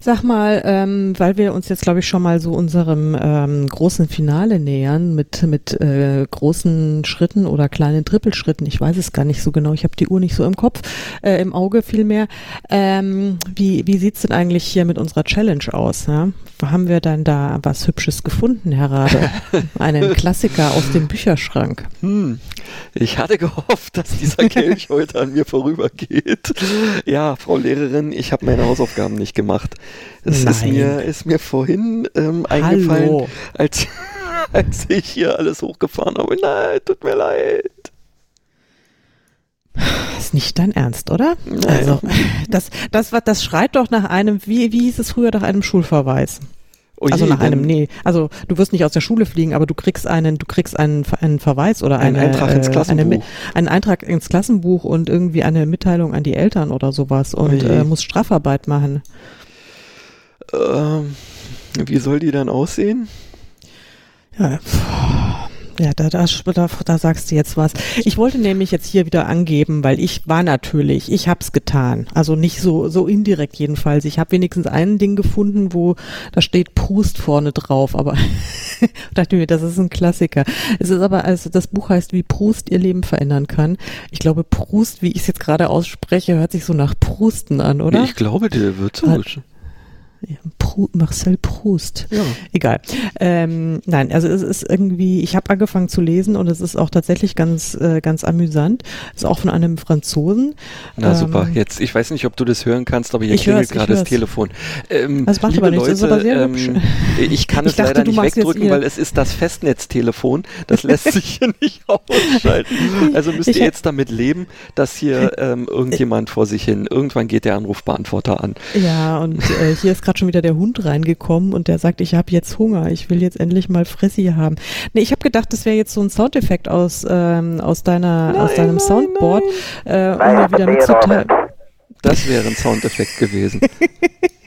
Speaker 1: sag mal, ähm, weil wir uns jetzt, glaube ich, schon mal so unserem ähm, großen Finale nähern mit mit äh, großen Schritten oder kleinen Trippelschritten. Ich weiß es gar nicht so genau. Ich habe die Uhr nicht so im Kopf, äh, im Auge vielmehr. Ähm, wie wie sieht's denn eigentlich hier mit unserer Challenge aus? Ja? Haben wir dann da was Hübsches gefunden, Herr Rade? Einen Klassiker aus dem Bücherschrank.
Speaker 2: Hm. Ich hatte gehofft, dass dieser Kelch heute an mir vorübergeht. Ja, Frau Lehrerin, ich habe meine Hausaufgaben Hausaufgaben nicht gemacht. Das ist mir, ist mir vorhin ähm, eingefallen, als, als ich hier alles hochgefahren habe. Nein, tut mir leid.
Speaker 1: Das ist nicht dein Ernst, oder? Naja. Also, das, das, das schreit doch nach einem, wie, wie hieß es früher, nach einem Schulverweis.
Speaker 2: Oh
Speaker 1: also
Speaker 2: je,
Speaker 1: nach einem, nee, also du wirst nicht aus der Schule fliegen, aber du kriegst einen, du kriegst einen, einen Verweis oder
Speaker 2: Ein
Speaker 1: eine,
Speaker 2: Eintrag ins
Speaker 1: äh,
Speaker 2: Klassenbuch.
Speaker 1: Eine, einen Eintrag ins Klassenbuch und irgendwie eine Mitteilung an die Eltern oder sowas und äh, musst Strafarbeit machen.
Speaker 2: Ähm, wie soll die dann aussehen?
Speaker 1: Ja, pff. Ja da, da, da, da sagst du jetzt was. Ich wollte nämlich jetzt hier wieder angeben, weil ich war natürlich, ich hab's getan. Also nicht so, so indirekt jedenfalls. Ich habe wenigstens ein Ding gefunden, wo da steht Proust vorne drauf, aber dachte mir, das ist ein Klassiker. Es ist aber, also das Buch heißt, wie Proust ihr Leben verändern kann. Ich glaube, Proust, wie ich es jetzt gerade ausspreche, hört sich so nach Prusten an, oder?
Speaker 2: Ich glaube, der wird so.
Speaker 1: Hat- Ja, Pro, Marcel Proust.
Speaker 2: Ja.
Speaker 1: Egal. Ähm, nein, also es ist irgendwie, ich habe angefangen zu lesen und es ist auch tatsächlich ganz, äh, ganz amüsant. Ist auch von einem Franzosen.
Speaker 2: Na
Speaker 1: Ähm,
Speaker 2: super, jetzt, ich weiß nicht, ob du das hören kannst, aber hier
Speaker 1: Ich
Speaker 2: klingelt gerade das. Telefon. Ähm,
Speaker 1: Das macht aber nichts,
Speaker 2: Leute,
Speaker 1: das ist aber sehr
Speaker 2: ähm,
Speaker 1: hübsch.
Speaker 2: ich kann
Speaker 1: Ich
Speaker 2: es
Speaker 1: dachte,
Speaker 2: leider nicht wegdrücken, weil es ist das Festnetztelefon. Das lässt sich hier nicht ausschalten. Also müsst
Speaker 1: Ich-
Speaker 2: ihr jetzt damit leben, dass hier ähm, irgendjemand vor sich hin, irgendwann geht der Anrufbeantworter an.
Speaker 1: Ja, und äh, hier ist gerade schon wieder der Hund reingekommen und der sagt, ich habe jetzt Hunger, ich will jetzt endlich mal Fressi haben. Nee, ich habe gedacht, das wäre jetzt so ein Soundeffekt aus, ähm, aus deiner, aus deinem Soundboard, Äh, um mal wieder mitzuteilen.
Speaker 2: Das wäre ein Soundeffekt gewesen.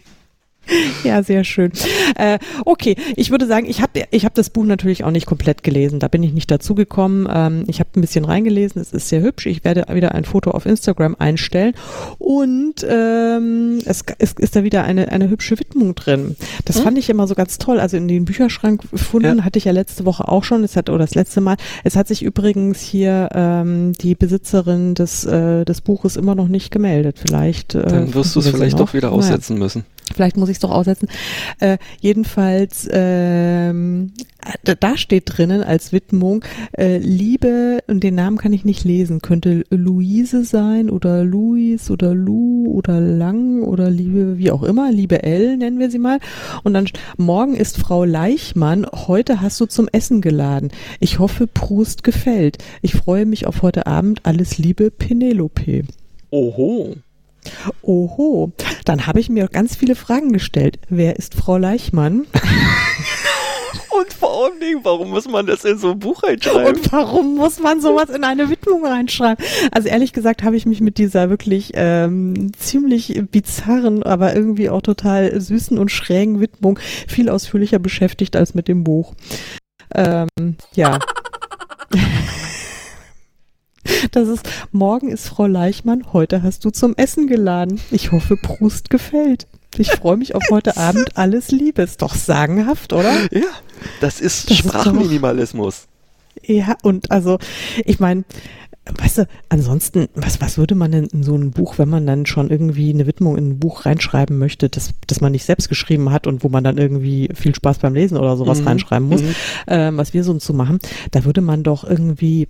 Speaker 1: Ja, sehr schön. Äh, okay, ich würde sagen, ich habe ich hab das Buch natürlich auch nicht komplett gelesen. Da bin ich nicht dazu gekommen. Ähm, ich habe ein bisschen reingelesen. Es ist sehr hübsch. Ich werde wieder ein Foto auf Instagram einstellen. Und ähm, es, es ist da wieder eine, eine hübsche Widmung drin. Das fand ich immer so ganz toll. Also in den Bücherschrank gefunden
Speaker 2: Ja.
Speaker 1: hatte ich ja letzte Woche auch schon. Es hat oder das letzte Mal. Es hat sich übrigens hier ähm, die Besitzerin des äh, des Buches immer noch nicht gemeldet. Vielleicht. Äh,
Speaker 2: Dann wirst du es vielleicht
Speaker 1: noch.
Speaker 2: doch wieder
Speaker 1: Naja.
Speaker 2: aussetzen müssen.
Speaker 1: Vielleicht muss ich es doch aussetzen. Äh, jedenfalls, ähm, da, steht drinnen als Widmung, äh, Liebe, und den Namen kann ich nicht lesen, könnte Luise sein oder Luis oder Lu oder Lang oder Liebe, wie auch immer, Liebe L nennen wir sie mal. Und dann, morgen ist Frau Leichmann, heute hast du zum Essen geladen. Ich hoffe, Proust gefällt. Ich freue mich auf heute Abend. Alles Liebe, Penelope.
Speaker 2: Oho.
Speaker 1: Oho, dann habe ich mir ganz viele Fragen gestellt. Wer ist Frau Leichmann?
Speaker 2: Und vor allen Dingen, warum muss man das in so ein Buch reinschreiben?
Speaker 1: Und warum muss man sowas in eine Widmung reinschreiben? Also ehrlich gesagt habe ich mich mit dieser wirklich ähm, ziemlich bizarren, aber irgendwie auch total süßen und schrägen Widmung viel ausführlicher beschäftigt als mit dem Buch. Ähm, ja. Das ist, morgen ist Frau Leichmann, heute hast du zum Essen geladen. Ich hoffe, Proust gefällt. Ich freue mich auf heute Abend. Alles Liebe. Ist doch sagenhaft, oder?
Speaker 2: ja, das ist
Speaker 1: Das ist doch-
Speaker 2: Sprachminimalismus.
Speaker 1: Ja, und also, ich meine, weißt du, ansonsten, was, was würde man denn in so ein Buch, wenn man dann schon irgendwie eine Widmung in ein Buch reinschreiben möchte, das, das man nicht selbst geschrieben hat und wo man dann irgendwie viel Spaß beim Lesen oder sowas
Speaker 2: Mhm,
Speaker 1: reinschreiben muss,
Speaker 2: mhm.
Speaker 1: ähm, was wir so zu machen, da würde man doch irgendwie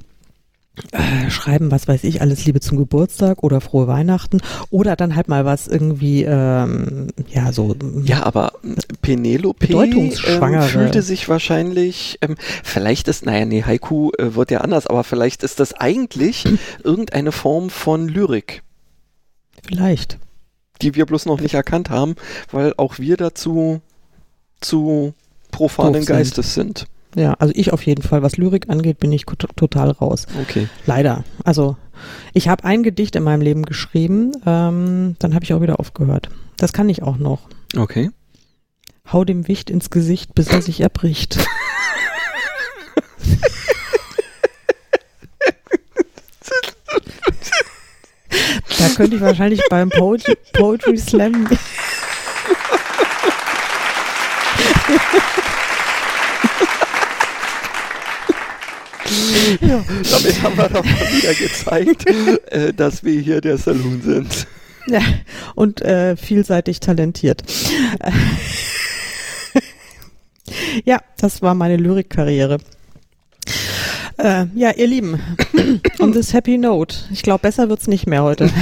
Speaker 1: äh, schreiben, was weiß ich, alles Liebe zum Geburtstag oder frohe Weihnachten oder dann halt mal was irgendwie, ähm, ja, so.
Speaker 2: Ja, aber Penelope
Speaker 1: Bedeutungsschwangere.
Speaker 2: ähm, fühlte sich wahrscheinlich, ähm, vielleicht ist, naja, nee, Haiku äh, wird ja anders, aber vielleicht ist das eigentlich irgendeine Form von Lyrik,
Speaker 1: Vielleicht.
Speaker 2: die wir bloß noch nicht erkannt haben, weil auch wir dazu zu profanen. Geistes sind.
Speaker 1: Ja, also ich auf jeden Fall. Was Lyrik angeht, bin ich total raus.
Speaker 2: Okay.
Speaker 1: Leider. Also ich habe ein Gedicht in meinem Leben geschrieben, ähm, dann habe ich auch wieder aufgehört. Das kann ich auch noch.
Speaker 2: Okay.
Speaker 1: Hau dem Wicht ins Gesicht, bis er sich erbricht. da könnte ich wahrscheinlich beim Poetry, Poetry Slam.
Speaker 2: Ja, damit haben wir doch mal wieder gezeigt, äh, dass wir hier der Saloon sind.
Speaker 1: Ja, und äh, vielseitig talentiert. ja, das war meine Lyrikkarriere. Äh, ja, ihr Lieben, on this happy note. Ich glaube, besser wird's nicht mehr heute.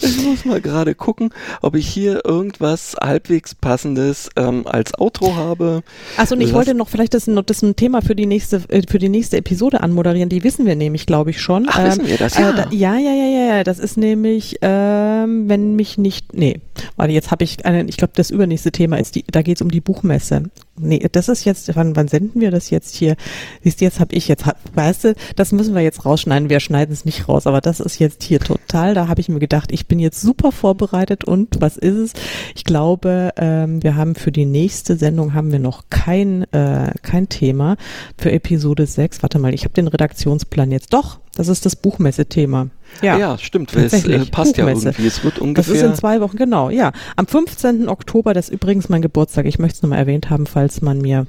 Speaker 2: Ich muss mal gerade gucken, ob ich hier irgendwas halbwegs passendes ähm, als Outro habe.
Speaker 1: Achso, und ich Lass wollte noch vielleicht das, das ein Thema für die nächste äh, für die nächste Episode anmoderieren. Die wissen wir nämlich, glaube ich schon.
Speaker 2: Ach, ähm, wissen wir das? Ja. Äh, da,
Speaker 1: ja, ja, ja, ja, ja. Das ist nämlich, ähm, wenn mich nicht, nee, warte, jetzt habe ich, eine, ich glaube, das übernächste Thema ist die, da geht es um die Buchmesse. Nee, das ist jetzt, wann, wann senden wir das jetzt hier? Siehst du, jetzt habe ich jetzt, weißt du, das müssen wir jetzt rausschneiden. Wir schneiden es nicht raus, aber das ist jetzt hier total. Da habe ich mir gedacht, ich bin jetzt super vorbereitet und was ist es? Ich glaube, ähm, wir haben für die nächste Sendung haben wir noch kein äh, kein Thema für Episode 6. Warte mal, ich habe den Redaktionsplan jetzt doch. Das ist das Buchmesse-Thema.
Speaker 2: Ja, ja stimmt. Es äh, passt ja irgendwie. Es wird ungefähr.
Speaker 1: Das ist in zwei Wochen, genau, ja. Am 15. Oktober, das ist übrigens mein Geburtstag. Ich möchte es nochmal erwähnt haben, falls man mir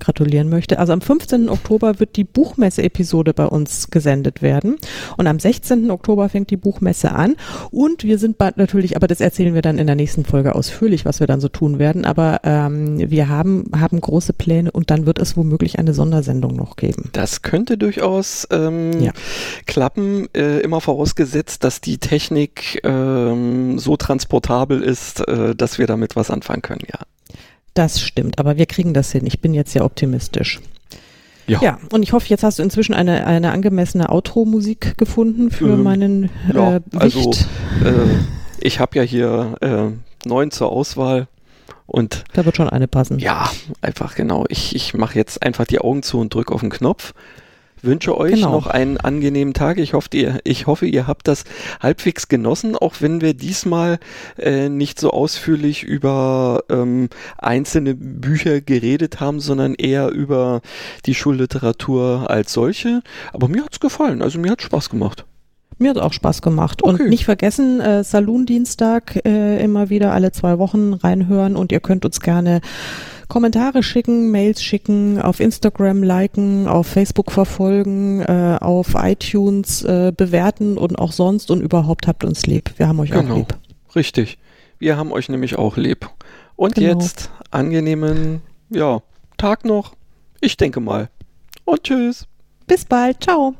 Speaker 1: gratulieren möchte. Also am 15. Oktober wird die Buchmesse-Episode bei uns gesendet werden. Und am 16. Oktober fängt die Buchmesse an. Und wir sind bald natürlich, aber das erzählen wir dann in der nächsten Folge ausführlich, was wir dann so tun werden. Aber ähm, wir haben, haben große Pläne und dann wird es womöglich eine Sondersendung noch geben.
Speaker 2: Das könnte durchaus ähm, ja. klappen, äh, immer vorausgesetzt, dass die Technik ähm, so transportabel ist, äh, dass wir damit was anfangen können, ja.
Speaker 1: Das stimmt, aber wir kriegen das hin. Ich bin jetzt sehr optimistisch. Ja. ja, und ich hoffe, jetzt hast du inzwischen eine, eine angemessene Outro-Musik gefunden für ähm, meinen ja,
Speaker 2: äh, Also, äh, ich habe ja hier äh, neun zur Auswahl. Und
Speaker 1: da wird schon eine passen.
Speaker 2: Ja, einfach genau. Ich, ich mache jetzt einfach die Augen zu und drücke auf den Knopf wünsche euch genau. noch einen angenehmen Tag. Ich hoffe, ihr, ich hoffe, ihr habt das halbwegs genossen, auch wenn wir diesmal äh, nicht so ausführlich über ähm, einzelne Bücher geredet haben, sondern eher über die Schulliteratur als solche. Aber mir hat's gefallen, also mir hat Spaß gemacht.
Speaker 1: Mir hat auch Spaß gemacht. Okay. Und nicht vergessen, äh, Saloon-Dienstag äh, immer wieder alle zwei Wochen reinhören und ihr könnt uns gerne Kommentare schicken, Mails schicken, auf Instagram liken, auf Facebook verfolgen, äh, auf iTunes äh, bewerten und auch sonst und überhaupt habt uns lieb. Wir haben euch genau. auch lieb.
Speaker 2: Richtig. Wir haben euch nämlich auch lieb. Und genau. jetzt angenehmen ja, Tag noch. Ich denke mal. Und tschüss.
Speaker 1: Bis bald. Ciao.